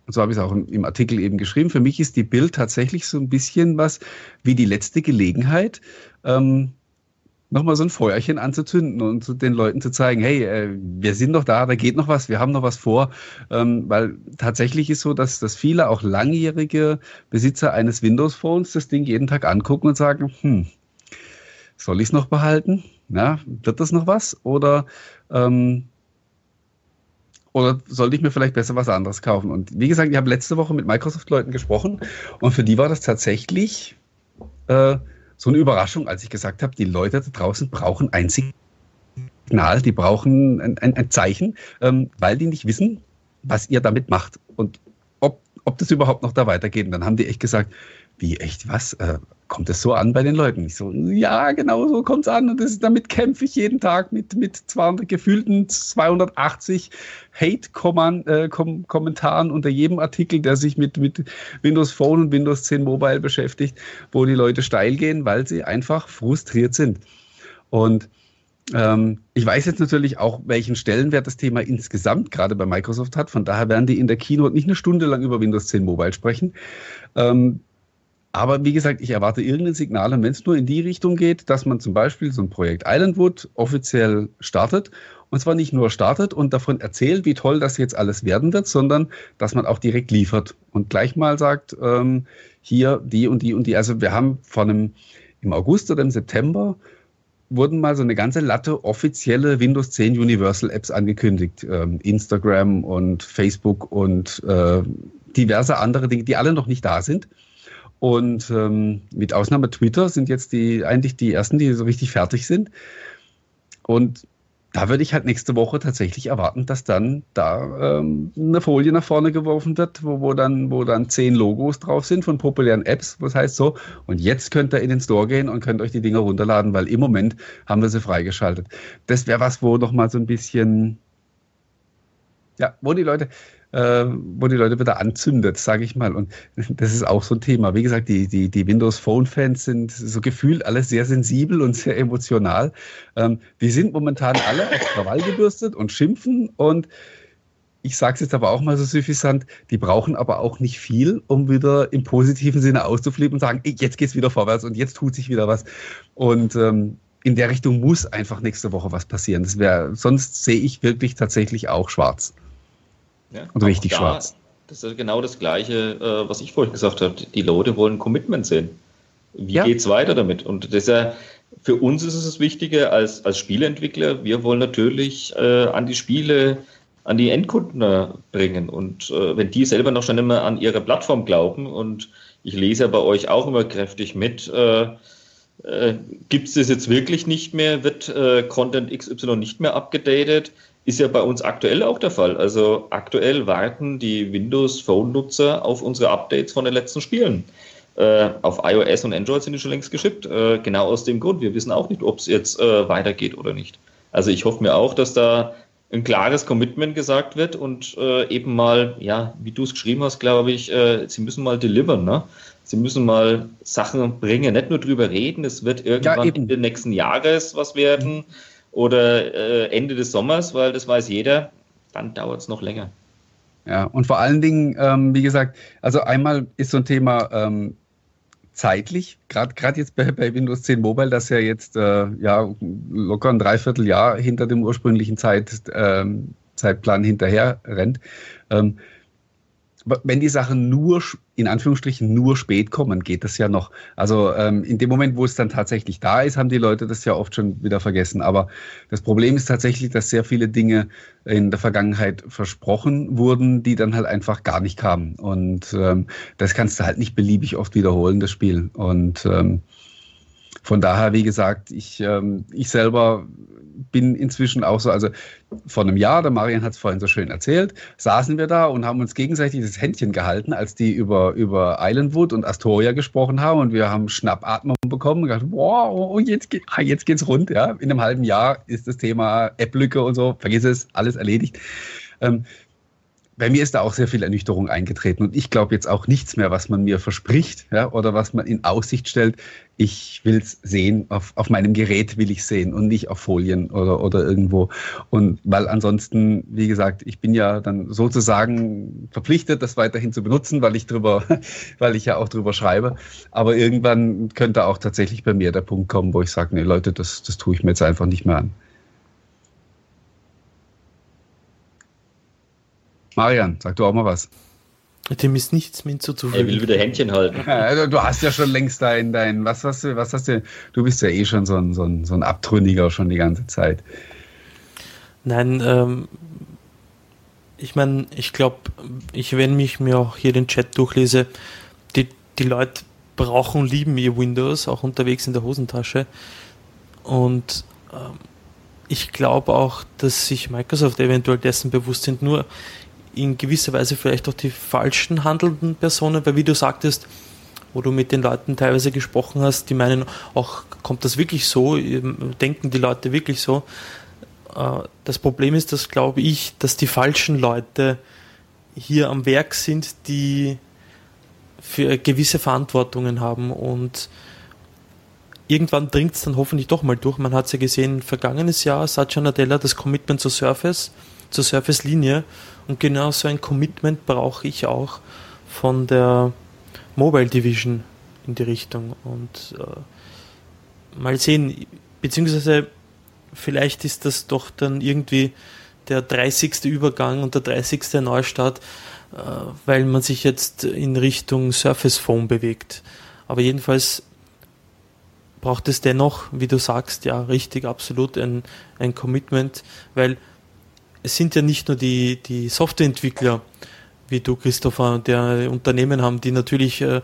und so habe ich es auch im Artikel eben geschrieben. Für mich ist die Bild tatsächlich so ein bisschen was wie die letzte Gelegenheit, ähm, nochmal so ein Feuerchen anzuzünden und den Leuten zu zeigen, hey, äh, wir sind doch da, da geht noch was, wir haben noch was vor. Ähm, weil tatsächlich ist so, dass, dass viele auch langjährige Besitzer eines Windows-Phones das Ding jeden Tag angucken und sagen, hm, soll ich es noch behalten? Ja, wird das noch was? Oder, ähm, oder sollte ich mir vielleicht besser was anderes kaufen? Und wie gesagt, ich habe letzte Woche mit Microsoft-Leuten gesprochen und für die war das tatsächlich äh, so eine Überraschung, als ich gesagt habe, die Leute da draußen brauchen ein Signal, die brauchen ein, ein, ein Zeichen, ähm, weil die nicht wissen, was ihr damit macht und ob, ob das überhaupt noch da weitergeht. Und dann haben die echt gesagt, wie echt was? Äh, kommt das so an bei den Leuten? Ich so, ja, genau so kommt es an. Und das, damit kämpfe ich jeden Tag mit, mit 200 gefühlten 280 Hate-Kommentaren äh, unter jedem Artikel, der sich mit, mit Windows Phone und Windows 10 Mobile beschäftigt, wo die Leute steil gehen, weil sie einfach frustriert sind. Und ähm, ich weiß jetzt natürlich auch, welchen Stellenwert das Thema insgesamt gerade bei Microsoft hat. Von daher werden die in der Keynote nicht eine Stunde lang über Windows 10 Mobile sprechen. Ähm, aber wie gesagt, ich erwarte irgendein Signal, und wenn es nur in die Richtung geht, dass man zum Beispiel so ein Projekt Islandwood offiziell startet und zwar nicht nur startet und davon erzählt, wie toll das jetzt alles werden wird, sondern dass man auch direkt liefert und gleich mal sagt, ähm, hier die und die und die. Also wir haben von einem im August oder im September wurden mal so eine ganze Latte offizielle Windows 10 Universal Apps angekündigt. Ähm, Instagram und Facebook und äh, diverse andere Dinge, die alle noch nicht da sind. Und ähm, mit Ausnahme Twitter sind jetzt die eigentlich die ersten, die so richtig fertig sind. Und da würde ich halt nächste Woche tatsächlich erwarten, dass dann da ähm, eine Folie nach vorne geworfen wird, wo, wo, dann, wo dann zehn Logos drauf sind von populären Apps. Was heißt so? Und jetzt könnt ihr in den Store gehen und könnt euch die Dinger runterladen, weil im Moment haben wir sie freigeschaltet. Das wäre was, wo noch mal so ein bisschen, ja, wo die Leute, äh, wo die Leute wieder anzündet, sage ich mal. Und das ist auch so ein Thema. Wie gesagt, die, die, die Windows Phone-Fans sind so gefühlt alle sehr sensibel und sehr emotional. Ähm, die sind momentan alle auf Krawall gebürstet und schimpfen und ich sage es jetzt aber auch mal so suffisant, die brauchen aber auch nicht viel, um wieder im positiven Sinne auszuflippen und sagen, jetzt geht es wieder vorwärts und jetzt tut sich wieder was. Und ähm, in der Richtung muss einfach nächste Woche was passieren. Das wäre, sonst sehe ich wirklich tatsächlich auch schwarz. Ja, und richtig da, schwarz. Das ist genau das Gleiche, äh, was ich vorhin gesagt habe. Die Leute wollen Commitment sehen. Wie ja. geht es weiter damit? Und das ist ja, für uns ist es wichtiger als, als Spieleentwickler. Wir wollen natürlich äh, an die Spiele, an die Endkunden bringen. Und äh, wenn die selber noch schon immer an ihre Plattform glauben, und ich lese ja bei euch auch immer kräftig mit, äh, äh, gibt es das jetzt wirklich nicht mehr, wird äh, Content XY nicht mehr abgedatet, ist ja bei uns aktuell auch der Fall. Also aktuell warten die Windows Phone-Nutzer auf unsere Updates von den letzten Spielen. Äh, auf iOS und Android sind die schon längst geschippt. Äh, genau aus dem Grund. Wir wissen auch nicht, ob es jetzt äh, weitergeht oder nicht. Also ich hoffe mir auch, dass da ein klares Commitment gesagt wird und äh, eben mal, ja, wie du es geschrieben hast, glaube ich, äh, sie müssen mal delivern, ne? Sie müssen mal Sachen bringen, nicht nur drüber reden, es wird irgendwann ja, Ende nächsten Jahres was werden oder äh, Ende des Sommers, weil das weiß jeder, dann dauert es noch länger. Ja, und vor allen Dingen, ähm, wie gesagt, also einmal ist so ein Thema ähm, zeitlich, gerade jetzt bei, bei, Windows 10 Mobile, das ja jetzt äh, ja, locker ein Dreivierteljahr hinter dem ursprünglichen Zeit, ähm, Zeitplan hinterher rennt. Ähm, wenn die Sachen nur, in Anführungsstrichen, nur spät kommen, geht das ja noch. Also ähm, in dem Moment, wo es dann tatsächlich da ist, haben die Leute das ja oft schon wieder vergessen. Aber das Problem ist tatsächlich, dass sehr viele Dinge in der Vergangenheit versprochen wurden, die dann halt einfach gar nicht kamen. Und ähm, das kannst du halt nicht beliebig oft wiederholen, das Spiel. Und ähm, von daher, wie gesagt, ich, ähm, ich selber bin inzwischen auch so, also vor einem Jahr, der Marian hat es vorhin so schön erzählt, saßen wir da und haben uns gegenseitig das Händchen gehalten, als die über, über Islandwood und Astoria gesprochen haben und wir haben Schnappatmung bekommen und gedacht, boah, oh, jetzt, geht, ah, jetzt geht's rund, ja. In einem halben Jahr ist das Thema App-Lücke und so, vergiss es, alles erledigt. Ähm, bei mir ist da auch sehr viel Ernüchterung eingetreten und ich glaube jetzt auch nichts mehr, was man mir verspricht ja, oder was man in Aussicht stellt. Ich will es sehen, auf, auf meinem Gerät will ich sehen und nicht auf Folien oder, oder irgendwo. Und weil ansonsten, wie gesagt, ich bin ja dann sozusagen verpflichtet, das weiterhin zu benutzen, weil ich drüber, weil ich ja auch drüber schreibe. Aber irgendwann könnte auch tatsächlich bei mir der Punkt kommen, wo ich sage, nee Leute, das, das tue ich mir jetzt einfach nicht mehr an. Marian, sag du auch mal was. Dem ist nichts mehr hinzuzufügen. Er will wieder Händchen halten. Ja, du hast ja schon längst dein, dein, was hast du, was hast du, du bist ja eh schon so ein, so ein, so ein Abtrünniger schon die ganze Zeit. Nein, ähm, ich meine, ich glaube, ich, wenn ich mir auch hier den Chat durchlese, die, die Leute brauchen und lieben ihr Windows, auch unterwegs in der Hosentasche. Und ähm, ich glaube auch, dass sich Microsoft eventuell dessen bewusst sind. Nur in gewisser Weise vielleicht auch die falschen handelnden Personen, weil wie du sagtest, wo du mit den Leuten teilweise gesprochen hast, die meinen, auch kommt das wirklich so, denken die Leute wirklich so. Äh, das Problem ist, dass glaube ich, dass die falschen Leute hier am Werk sind, die für gewisse Verantwortungen haben und irgendwann dringt es dann hoffentlich doch mal durch. Man hat es ja gesehen, vergangenes Jahr, Satya Nadella, das Commitment zur Surface, zur Surface-Linie und genau so ein Commitment brauche ich auch von der Mobile Division in die Richtung. Und äh, mal sehen, beziehungsweise vielleicht ist das doch dann irgendwie der 30. Übergang und der 30. Neustart, äh, weil man sich jetzt in Richtung Surface Phone bewegt. Aber jedenfalls braucht es dennoch, wie du sagst, ja, richtig, absolut ein, ein Commitment, weil es sind ja nicht nur die, die Softwareentwickler, wie du, Christopher, der Unternehmen haben, die natürlich äh,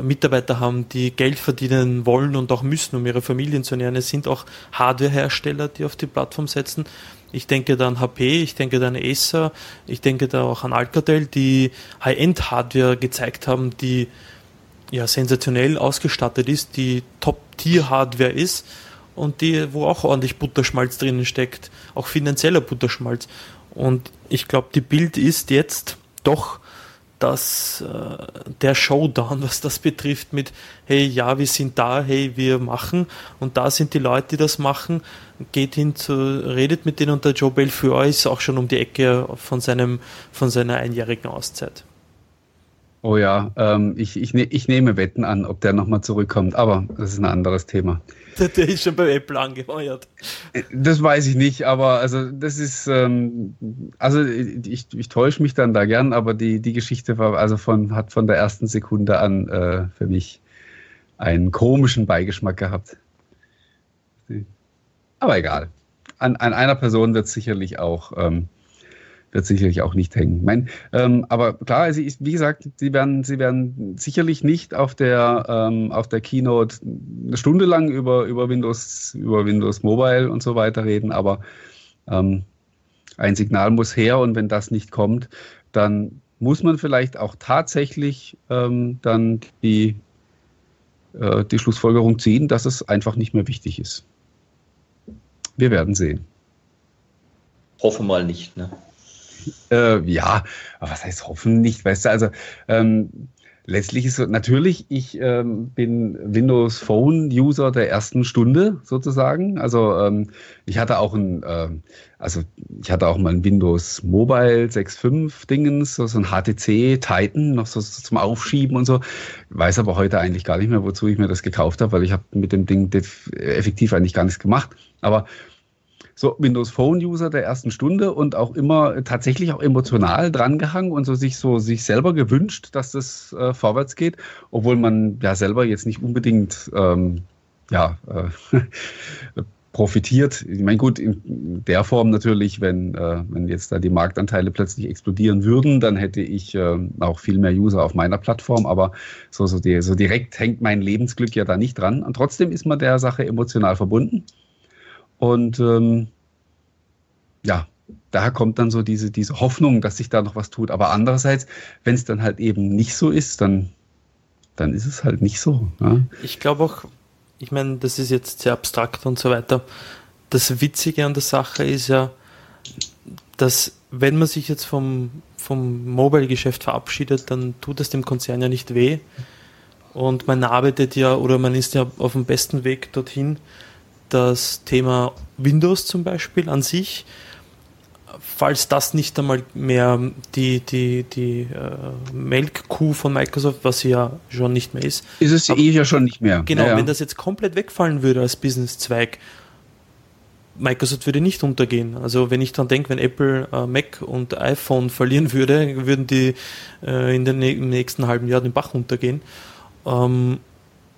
Mitarbeiter haben, die Geld verdienen wollen und auch müssen, um ihre Familien zu ernähren. Es sind auch Hardwarehersteller, die auf die Plattform setzen. Ich denke da an HP, ich denke da an Acer, ich denke da auch an Alcatel, die High-End-Hardware gezeigt haben, die ja sensationell ausgestattet ist, die Top-Tier-Hardware ist und die, wo auch ordentlich Butterschmalz drinnen steckt, auch finanzieller Butterschmalz. Und ich glaube, die Bild ist jetzt doch dass äh, der Showdown, was das betrifft, mit hey, ja, wir sind da, hey, wir machen und da sind die Leute, die das machen, geht hin zu, redet mit denen und der Joe Belfior ist auch schon um die Ecke von seinem, von seiner einjährigen Auszeit. Oh ja, ähm, ich, ich, ne, ich nehme Wetten an, ob der nochmal zurückkommt, aber das ist ein anderes Thema. Der, der ist schon bei Apple angeheuert. Äh, das weiß ich nicht, aber also das ist, ähm, also ich, ich täusche mich dann da gern, aber die, die Geschichte war also von, hat von der ersten Sekunde an äh, für mich einen komischen Beigeschmack gehabt. Aber egal. An, an einer Person wird sicherlich auch ähm, wird sicherlich auch nicht hängen. Mein, ähm, aber klar, also ich, wie gesagt, sie werden, sie werden sicherlich nicht auf der, ähm, auf der Keynote eine Stunde lang über, über, Windows, über Windows Mobile und so weiter reden, aber ähm, ein Signal muss her und wenn das nicht kommt, dann muss man vielleicht auch tatsächlich ähm, dann die, äh, die Schlussfolgerung ziehen, dass es einfach nicht mehr wichtig ist. Wir werden sehen. Hoffe mal nicht, ne? Äh, ja, aber was heißt hoffen nicht, weißt du, also ähm, letztlich ist natürlich, ich ähm, bin Windows Phone User der ersten Stunde sozusagen. Also ähm, ich hatte auch ein, äh, also ich hatte auch mal ein Windows Mobile 6.5 Dingens, so, so ein HTC Titan, noch so, so, zum Aufschieben und so. Weiß aber heute eigentlich gar nicht mehr, wozu ich mir das gekauft habe, weil ich habe mit dem Ding effektiv eigentlich gar nichts gemacht. Aber so Windows Phone User der ersten Stunde und auch immer tatsächlich auch emotional drangehangen und so sich so sich selber gewünscht, dass das äh, vorwärts geht, obwohl man ja selber jetzt nicht unbedingt ähm, ja äh, profitiert. Ich meine, gut, in der Form natürlich, wenn, äh, wenn jetzt da die Marktanteile plötzlich explodieren würden, dann hätte ich äh, auch viel mehr User auf meiner Plattform, aber so, so, die, so direkt hängt mein Lebensglück ja da nicht dran. Und trotzdem ist man der Sache emotional verbunden. Und ähm, ja, daher kommt dann so diese, diese Hoffnung, dass sich da noch was tut. Aber andererseits, wenn es dann halt eben nicht so ist, dann, dann ist es halt nicht so. Ne? Ich glaube auch, ich meine, das ist jetzt sehr abstrakt und so weiter. Das Witzige an der Sache ist ja, dass wenn man sich jetzt vom, vom Mobile-Geschäft verabschiedet, dann tut es dem Konzern ja nicht weh. Und man arbeitet ja oder man ist ja auf dem besten Weg dorthin, das Thema Windows zum Beispiel an sich, falls das nicht einmal mehr die, die, die äh, Melkkuh von Microsoft, was sie ja schon nicht mehr ist. Ist es eh ja schon nicht mehr. Genau, ja, wenn das jetzt komplett wegfallen würde als Businesszweig, Microsoft würde nicht untergehen. Also wenn ich dann denke, wenn Apple äh, Mac und iPhone verlieren würde, würden die äh, in den im nächsten halben Jahr den Bach untergehen. Ähm,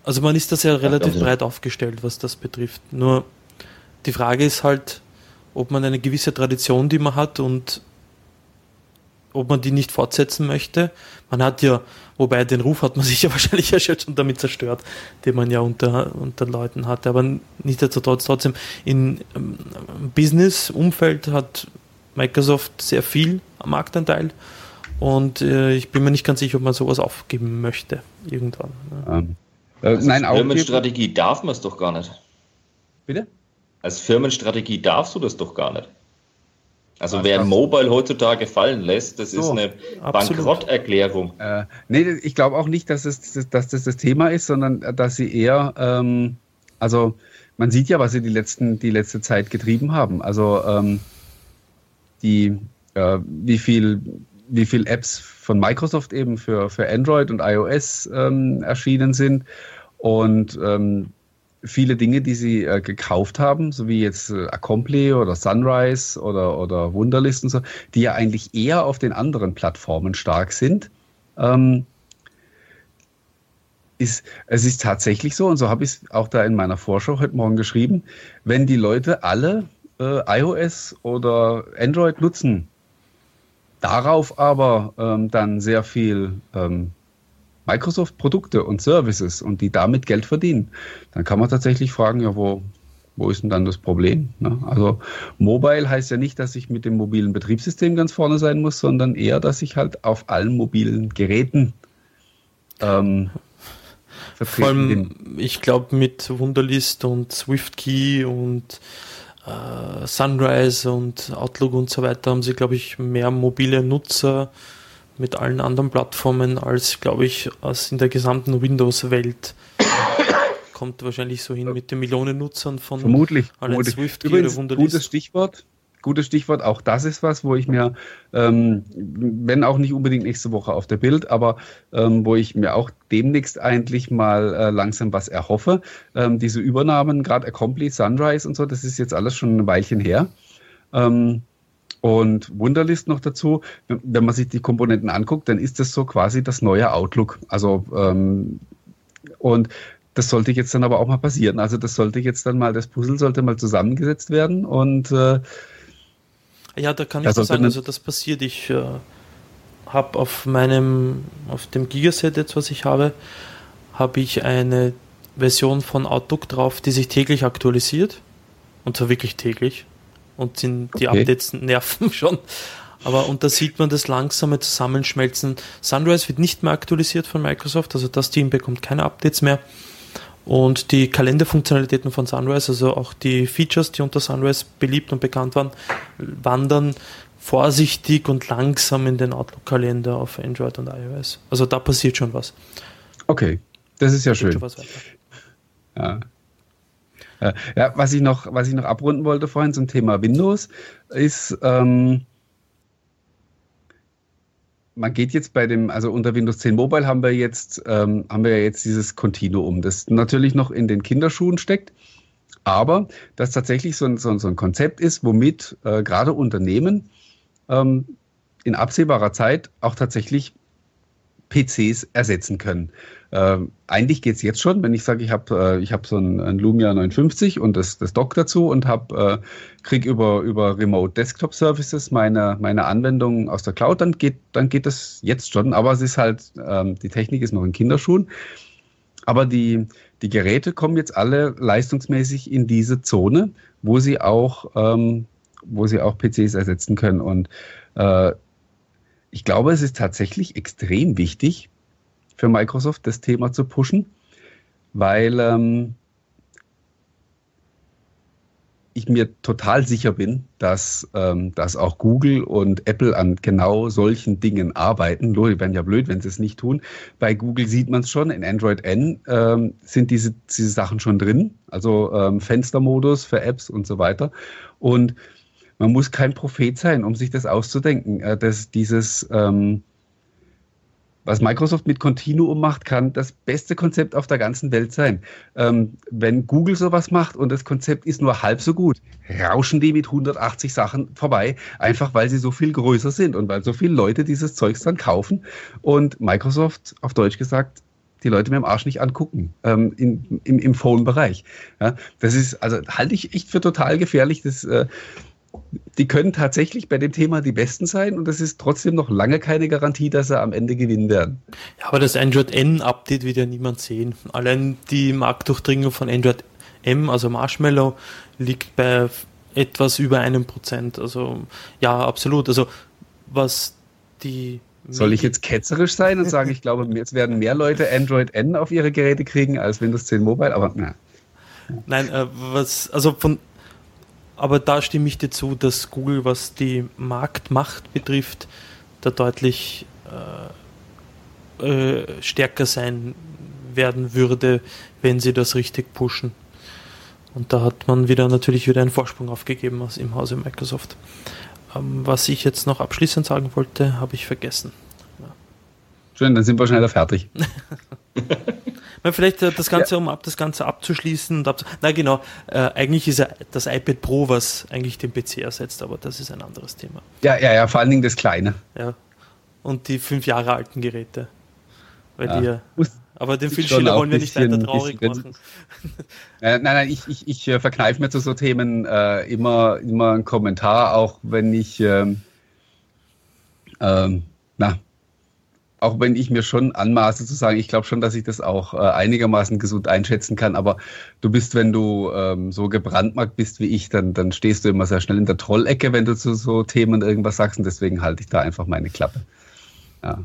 also man ist da sehr relativ ja, breit aufgestellt, was das betrifft. Nur die Frage ist halt, ob man eine gewisse Tradition, die man hat und ob man die nicht fortsetzen möchte. Man hat ja, wobei den Ruf hat man sich ja wahrscheinlich ja schon damit zerstört, den man ja unter, unter Leuten hatte. Aber nichtsdestotrotz, trotzdem, im ähm, Business-Umfeld hat Microsoft sehr viel am Marktanteil und äh, ich bin mir nicht ganz sicher, ob man sowas aufgeben möchte irgendwann. Ne? Um. Äh, Als nein, Firmenstrategie darf man es doch gar nicht. Bitte? Als Firmenstrategie darfst du das doch gar nicht. Also Ach, wer Mobile heutzutage fallen lässt, das so, ist eine absolut. Bankrotterklärung. Äh, nee, ich glaube auch nicht, dass, es, dass das das Thema ist, sondern dass sie eher, ähm, also man sieht ja, was sie die, letzten, die letzte Zeit getrieben haben. Also ähm, die, äh, wie viel wie viele Apps von Microsoft eben für, für Android und iOS ähm, erschienen sind und ähm, viele Dinge, die sie äh, gekauft haben, so wie jetzt äh, Accompli oder Sunrise oder, oder Wunderlist und so, die ja eigentlich eher auf den anderen Plattformen stark sind. Ähm, ist, es ist tatsächlich so, und so habe ich es auch da in meiner Vorschau heute Morgen geschrieben, wenn die Leute alle äh, iOS oder Android nutzen, darauf aber ähm, dann sehr viel ähm, Microsoft-Produkte und Services und die damit Geld verdienen, dann kann man tatsächlich fragen, ja, wo, wo ist denn dann das Problem? Ne? Also Mobile heißt ja nicht, dass ich mit dem mobilen Betriebssystem ganz vorne sein muss, sondern eher, dass ich halt auf allen mobilen Geräten ähm, Vor allem, bin. ich glaube, mit Wunderlist und SwiftKey und äh, Sunrise und Outlook und so weiter haben sie, glaube ich, mehr mobile Nutzer mit allen anderen Plattformen als, glaube ich, als in der gesamten Windows-Welt. Kommt wahrscheinlich so hin mit den Millionen Nutzern von vermutlich, vermutlich. Swift Übrigens. Gutes Stichwort gutes Stichwort. Auch das ist was, wo ich mir, ähm, wenn auch nicht unbedingt nächste Woche auf der Bild, aber ähm, wo ich mir auch demnächst eigentlich mal äh, langsam was erhoffe. Ähm, diese Übernahmen, gerade Accompli, Sunrise und so, das ist jetzt alles schon ein Weilchen her. Ähm, und Wunderlist noch dazu, wenn man sich die Komponenten anguckt, dann ist das so quasi das neue Outlook. Also ähm, und das sollte jetzt dann aber auch mal passieren. Also das sollte jetzt dann mal, das Puzzle sollte mal zusammengesetzt werden und äh, ja, da kann ich da sagen, also das passiert. Ich äh, habe auf meinem, auf dem Gigaset jetzt, was ich habe, habe ich eine Version von Outlook drauf, die sich täglich aktualisiert. Und zwar wirklich täglich. Und sind die okay. Updates nerven schon. Aber und da sieht man das langsame Zusammenschmelzen. Sunrise wird nicht mehr aktualisiert von Microsoft, also das Team bekommt keine Updates mehr. Und die Kalenderfunktionalitäten von Sunrise, also auch die Features, die unter Sunrise beliebt und bekannt waren, wandern vorsichtig und langsam in den Outlook-Kalender auf Android und iOS. Also da passiert schon was. Okay, das ist ja schön. Ja. Ja, was ich noch, was ich noch abrunden wollte vorhin zum Thema Windows, ist, ähm, man geht jetzt bei dem, also unter Windows 10 Mobile haben wir jetzt, ähm, haben wir ja jetzt dieses Continuum, das natürlich noch in den Kinderschuhen steckt, aber das tatsächlich so ein, so ein, so ein Konzept ist, womit äh, gerade Unternehmen ähm, in absehbarer Zeit auch tatsächlich PCs ersetzen können. Ähm, eigentlich geht es jetzt schon, wenn ich sage, ich habe äh, hab so ein, ein, Lumia 950 und das, das Dock dazu und äh, kriege über, über Remote Desktop Services meine, meine Anwendungen aus der Cloud, dann geht, dann geht das jetzt schon. Aber es ist halt, ähm, die Technik ist noch in Kinderschuhen. Aber die, die Geräte kommen jetzt alle leistungsmäßig in diese Zone, wo sie auch, ähm, wo sie auch PCs ersetzen können. Und äh, ich glaube, es ist tatsächlich extrem wichtig für Microsoft, das Thema zu pushen, weil ähm, ich mir total sicher bin, dass, ähm, dass auch Google und Apple an genau solchen Dingen arbeiten. Leute wären ja blöd, wenn sie es nicht tun. Bei Google sieht man es schon, in Android N ähm, sind diese, diese Sachen schon drin, also ähm, Fenstermodus für Apps und so weiter. Und man muss kein Prophet sein, um sich das auszudenken, äh, dass dieses, ähm, was Microsoft mit Continuum macht, kann das beste Konzept auf der ganzen Welt sein. Ähm, wenn Google sowas macht und das Konzept ist nur halb so gut, rauschen die mit 180 Sachen vorbei, einfach weil sie so viel größer sind und weil so viele Leute dieses Zeugs dann kaufen und Microsoft, auf Deutsch gesagt, die Leute mit dem Arsch nicht angucken ähm, in, im, im Phone-Bereich. Ja, das ist, also halte ich echt für total gefährlich. Das, äh, die können tatsächlich bei dem Thema die Besten sein und das ist trotzdem noch lange keine Garantie, dass sie am Ende gewinnen werden. Ja, aber das Android N-Update wird ja niemand sehen. Allein die Marktdurchdringung von Android M, also Marshmallow, liegt bei etwas über einem Prozent. Also ja, absolut. Also was die soll ich jetzt ketzerisch sein und sagen, ich glaube, jetzt werden mehr Leute Android N auf ihre Geräte kriegen als Windows 10 Mobile, aber na. Nein, äh, was, also von aber da stimme ich dir zu, dass Google, was die Marktmacht betrifft, da deutlich äh, äh, stärker sein werden würde, wenn sie das richtig pushen. Und da hat man wieder natürlich wieder einen Vorsprung aufgegeben aus im Hause Microsoft. Ähm, was ich jetzt noch abschließend sagen wollte, habe ich vergessen. Ja. Schön, dann sind wir schneller fertig. vielleicht äh, das Ganze, ja. um ab, das Ganze abzuschließen und abzu Na genau, äh, eigentlich ist das iPad Pro, was eigentlich den PC ersetzt, aber das ist ein anderes Thema. Ja, ja, ja, vor allen Dingen das Kleine. Ja. Und die fünf Jahre alten Geräte. Weil ja. die ja. Aber den Filmschiller wollen wir nicht weiter traurig machen. Äh, nein, nein, ich, ich, ich äh, verkneife mir zu so Themen äh, immer, immer einen Kommentar, auch wenn ich ähm, ähm, na, auch wenn ich mir schon anmaße zu sagen, ich glaube schon, dass ich das auch äh, einigermaßen gesund einschätzen kann, aber du bist, wenn du ähm, so gebrandmarkt bist wie ich, dann, dann stehst du immer sehr schnell in der Trollecke, wenn du zu so Themen irgendwas sagst und deswegen halte ich da einfach meine Klappe. Ja.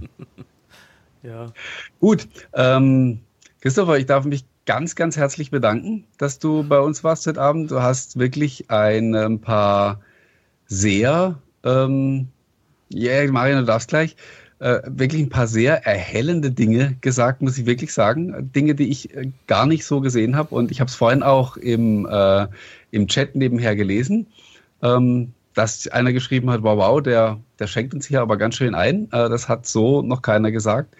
ja. Gut, ähm, Christopher, ich darf mich ganz, ganz herzlich bedanken, dass du bei uns warst heute Abend. Du hast wirklich ein, ein paar sehr, ähm, ja, yeah, Marian, du darfst gleich, äh, wirklich ein paar sehr erhellende Dinge gesagt, muss ich wirklich sagen. Dinge, die ich äh, gar nicht so gesehen habe. Und ich habe es vorhin auch im, äh, im Chat nebenher gelesen, ähm, dass einer geschrieben hat, wow, wow, der, der schenkt uns hier aber ganz schön ein. Äh, das hat so noch keiner gesagt.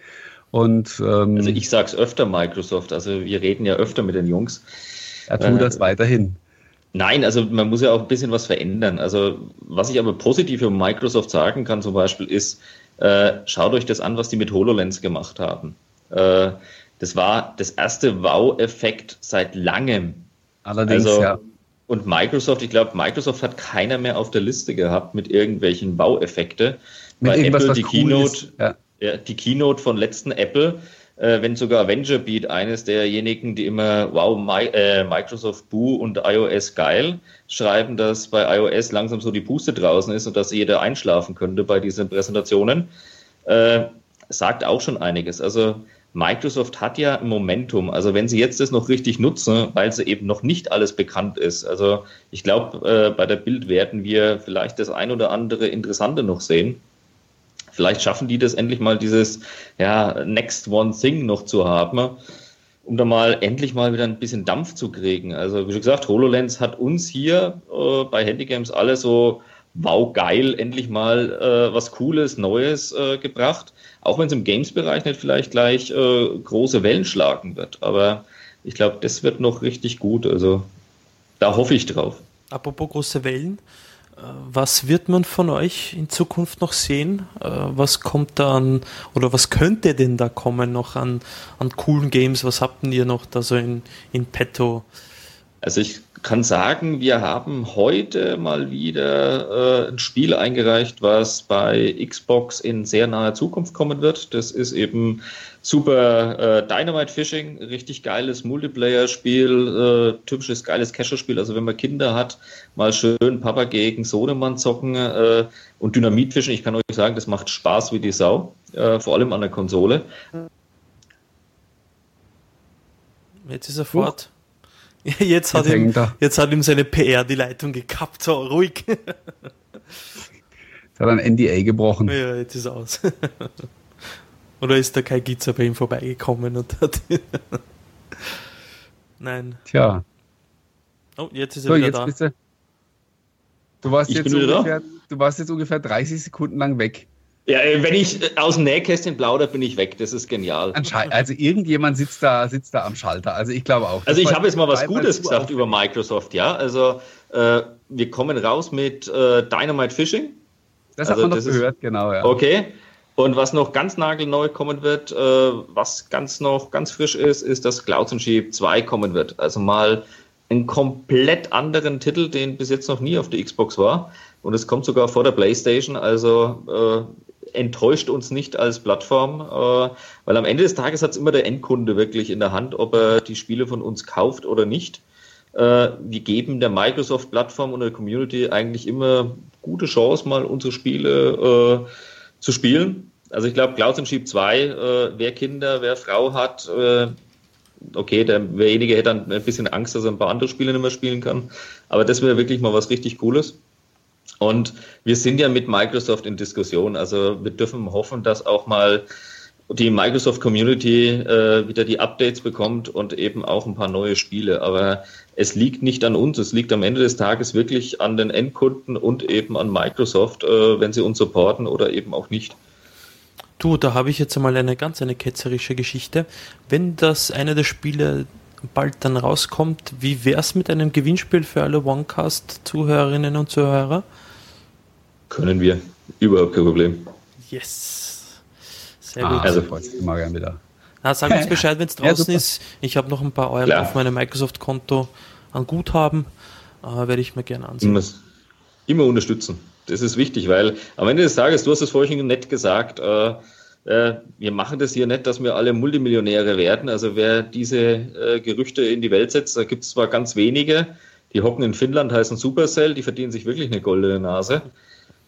Und, ähm, also ich sage es öfter Microsoft, also wir reden ja öfter mit den Jungs. Er tut das äh, weiterhin. Nein, also man muss ja auch ein bisschen was verändern. Also was ich aber positiv über Microsoft sagen kann zum Beispiel ist, äh, schaut euch das an, was die mit HoloLens gemacht haben. Äh, das war das erste Wow-Effekt seit langem. Allerdings, also, ja. Und Microsoft, ich glaube, Microsoft hat keiner mehr auf der Liste gehabt mit irgendwelchen Wow-Effekte. Weil Apple die Keynote, ja. Ja, die Keynote von letzten Apple, äh, wenn sogar Avenger Beat eines derjenigen, die immer Wow, My, äh, Microsoft Boo und iOS geil schreiben, dass bei iOS langsam so die Puste draußen ist und dass jeder einschlafen könnte bei diesen Präsentationen, äh, sagt auch schon einiges. Also Microsoft hat ja Momentum. Also wenn sie jetzt das noch richtig nutzen, weil sie eben noch nicht alles bekannt ist. Also ich glaube, äh, bei der Bild werden wir vielleicht das ein oder andere Interessante noch sehen. Vielleicht schaffen die das endlich mal, dieses ja, Next One Thing noch zu haben, um da mal endlich mal wieder ein bisschen Dampf zu kriegen. Also wie schon gesagt, HoloLens hat uns hier äh, bei Handygames alle so wow geil, endlich mal äh, was Cooles, Neues äh, gebracht. Auch wenn es im Games-Bereich nicht vielleicht gleich äh, große Wellen schlagen wird. Aber ich glaube, das wird noch richtig gut. Also da hoffe ich drauf. Apropos große Wellen, was wird man von euch in Zukunft noch sehen? Äh, was kommt da an, oder was könnte denn da kommen noch an, an coolen Games? Was habt ihr noch da so in, in petto? Also ich kann sagen, wir haben heute mal wieder äh, ein Spiel eingereicht, was bei Xbox in sehr naher Zukunft kommen wird. Das ist eben super äh, Dynamite Fishing, richtig geiles Multiplayer-Spiel, äh, typisches geiles Cacher-Spiel. Also wenn man Kinder hat, mal schön Papa gegen Sohnemann zocken äh, und Dynamit fischen. Ich kann euch sagen, das macht Spaß wie die Sau, äh, vor allem an der Konsole. Jetzt ist er fort. Jetzt hat, ihm, jetzt hat ihm seine PR die Leitung gekappt, so ruhig. Jetzt hat ein NDA gebrochen. Ja, jetzt ist er aus. Oder ist der Kai Gitzer bei ihm vorbeigekommen und hat. Nein. Tja. Oh, jetzt ist er so, wieder da. Du, du, warst jetzt ungefähr, du warst jetzt ungefähr 30 Sekunden lang weg. Ja, äh, wenn ich äh, aus dem Nähkästchen plaudere, bin ich weg. Das ist genial. Also irgendjemand sitzt da, sitzt da am Schalter. Also ich glaube auch. Also ich habe jetzt mal was Gutes gesagt über Microsoft, ja. Also äh, wir kommen raus mit äh, Dynamite Fishing. Das also, hat man noch gehört, ist, genau, ja. Okay. Und was noch ganz nagelneu kommen wird, äh, was ganz noch ganz frisch ist, ist, dass Clouds and Sheep 2 kommen wird. Also mal einen komplett anderen Titel, den bis jetzt noch nie auf der Xbox war. Und es kommt sogar vor der PlayStation. Also äh, enttäuscht uns nicht als Plattform, äh, weil am Ende des Tages hat es immer der Endkunde wirklich in der Hand, ob er die Spiele von uns kauft oder nicht. Äh, wir geben der Microsoft-Plattform und der Community eigentlich immer gute Chance, mal unsere Spiele äh, zu spielen. Also ich glaube, Clouds and Sheep 2, äh, wer Kinder, wer Frau hat, äh, okay, derjenige hätte dann ein bisschen Angst, dass er ein paar andere Spiele nicht mehr spielen kann. Aber das wäre wirklich mal was richtig Cooles. Und wir sind ja mit Microsoft in Diskussion. Also wir dürfen hoffen, dass auch mal die Microsoft Community äh, wieder die Updates bekommt und eben auch ein paar neue Spiele. Aber es liegt nicht an uns, es liegt am Ende des Tages wirklich an den Endkunden und eben an Microsoft, äh, wenn sie uns supporten oder eben auch nicht. Du, da habe ich jetzt einmal eine ganz eine ketzerische Geschichte. Wenn das eine der Spiele bald dann rauskommt, wie wäre es mit einem Gewinnspiel für alle OneCast-Zuhörerinnen und Zuhörer? Können wir. Überhaupt kein Problem. Yes. Sehr ah, gut. Also, mal gerne wieder. Na, sag uns Bescheid, wenn es draußen ja, ist. Ich habe noch ein paar Euro Klar. auf meinem Microsoft-Konto an Guthaben. Äh, Werde ich mir gerne ansehen. Immer, immer, unterstützen. Das ist wichtig, weil am Ende des Tages, du hast es vorhin nett gesagt, äh, wir machen das hier nicht, dass wir alle Multimillionäre werden. Also wer diese äh, Gerüchte in die Welt setzt, da gibt es zwar ganz wenige, die hocken in Finnland, heißen Supercell, die verdienen sich wirklich eine goldene Nase.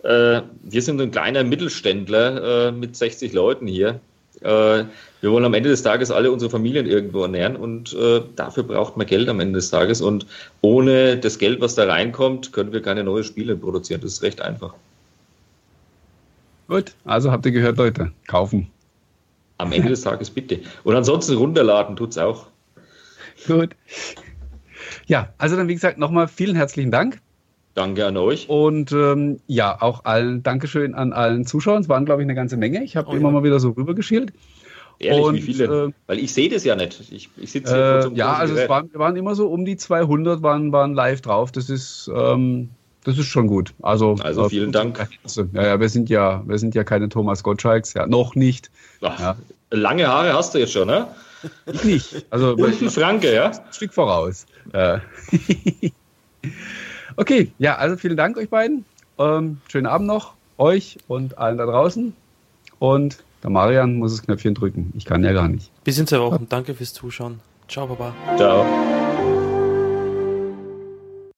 Äh, wir sind ein kleiner Mittelständler äh, mit 60 Leuten hier. Äh, wir wollen am Ende des Tages alle unsere Familien irgendwo ernähren und äh, dafür braucht man Geld am Ende des Tages. Und ohne das Geld, was da reinkommt, können wir keine neuen Spiele produzieren. Das ist recht einfach. Gut, also habt ihr gehört, Leute. Kaufen. Am Ende des Tages bitte. Und ansonsten runterladen tut es auch. Gut. Ja, also dann wie gesagt nochmal vielen herzlichen Dank. Danke an euch. Und ähm, ja, auch allen Dankeschön an allen Zuschauern. Es waren, glaube ich, eine ganze Menge. Ich habe oh, immer ja. mal wieder so rübergeschielt. Ehrlich, und, wie viele? Äh, Weil ich sehe das ja nicht. Ich, ich sitze hier äh, Ja, also Gerät. es waren, waren, immer so um die 200 waren, waren live drauf. Das ist, ähm, das ist schon gut. Also, also vielen äh, Dank. Ja, ja, wir sind ja, wir sind ja keine Thomas Gottschalks, ja, noch nicht. Ach, ja. Lange Haare hast du jetzt schon, ne? Ich nicht. Also Und ein Franke, ja? Ein Stück voraus. Äh. okay, ja, also vielen Dank euch beiden. Ähm, schönen Abend noch, euch und allen da draußen. Und der Marian muss das Knöpfchen drücken. Ich kann ja gar nicht. Bis in zwei Wochen. Danke fürs Zuschauen. Ciao, Baba. Ciao.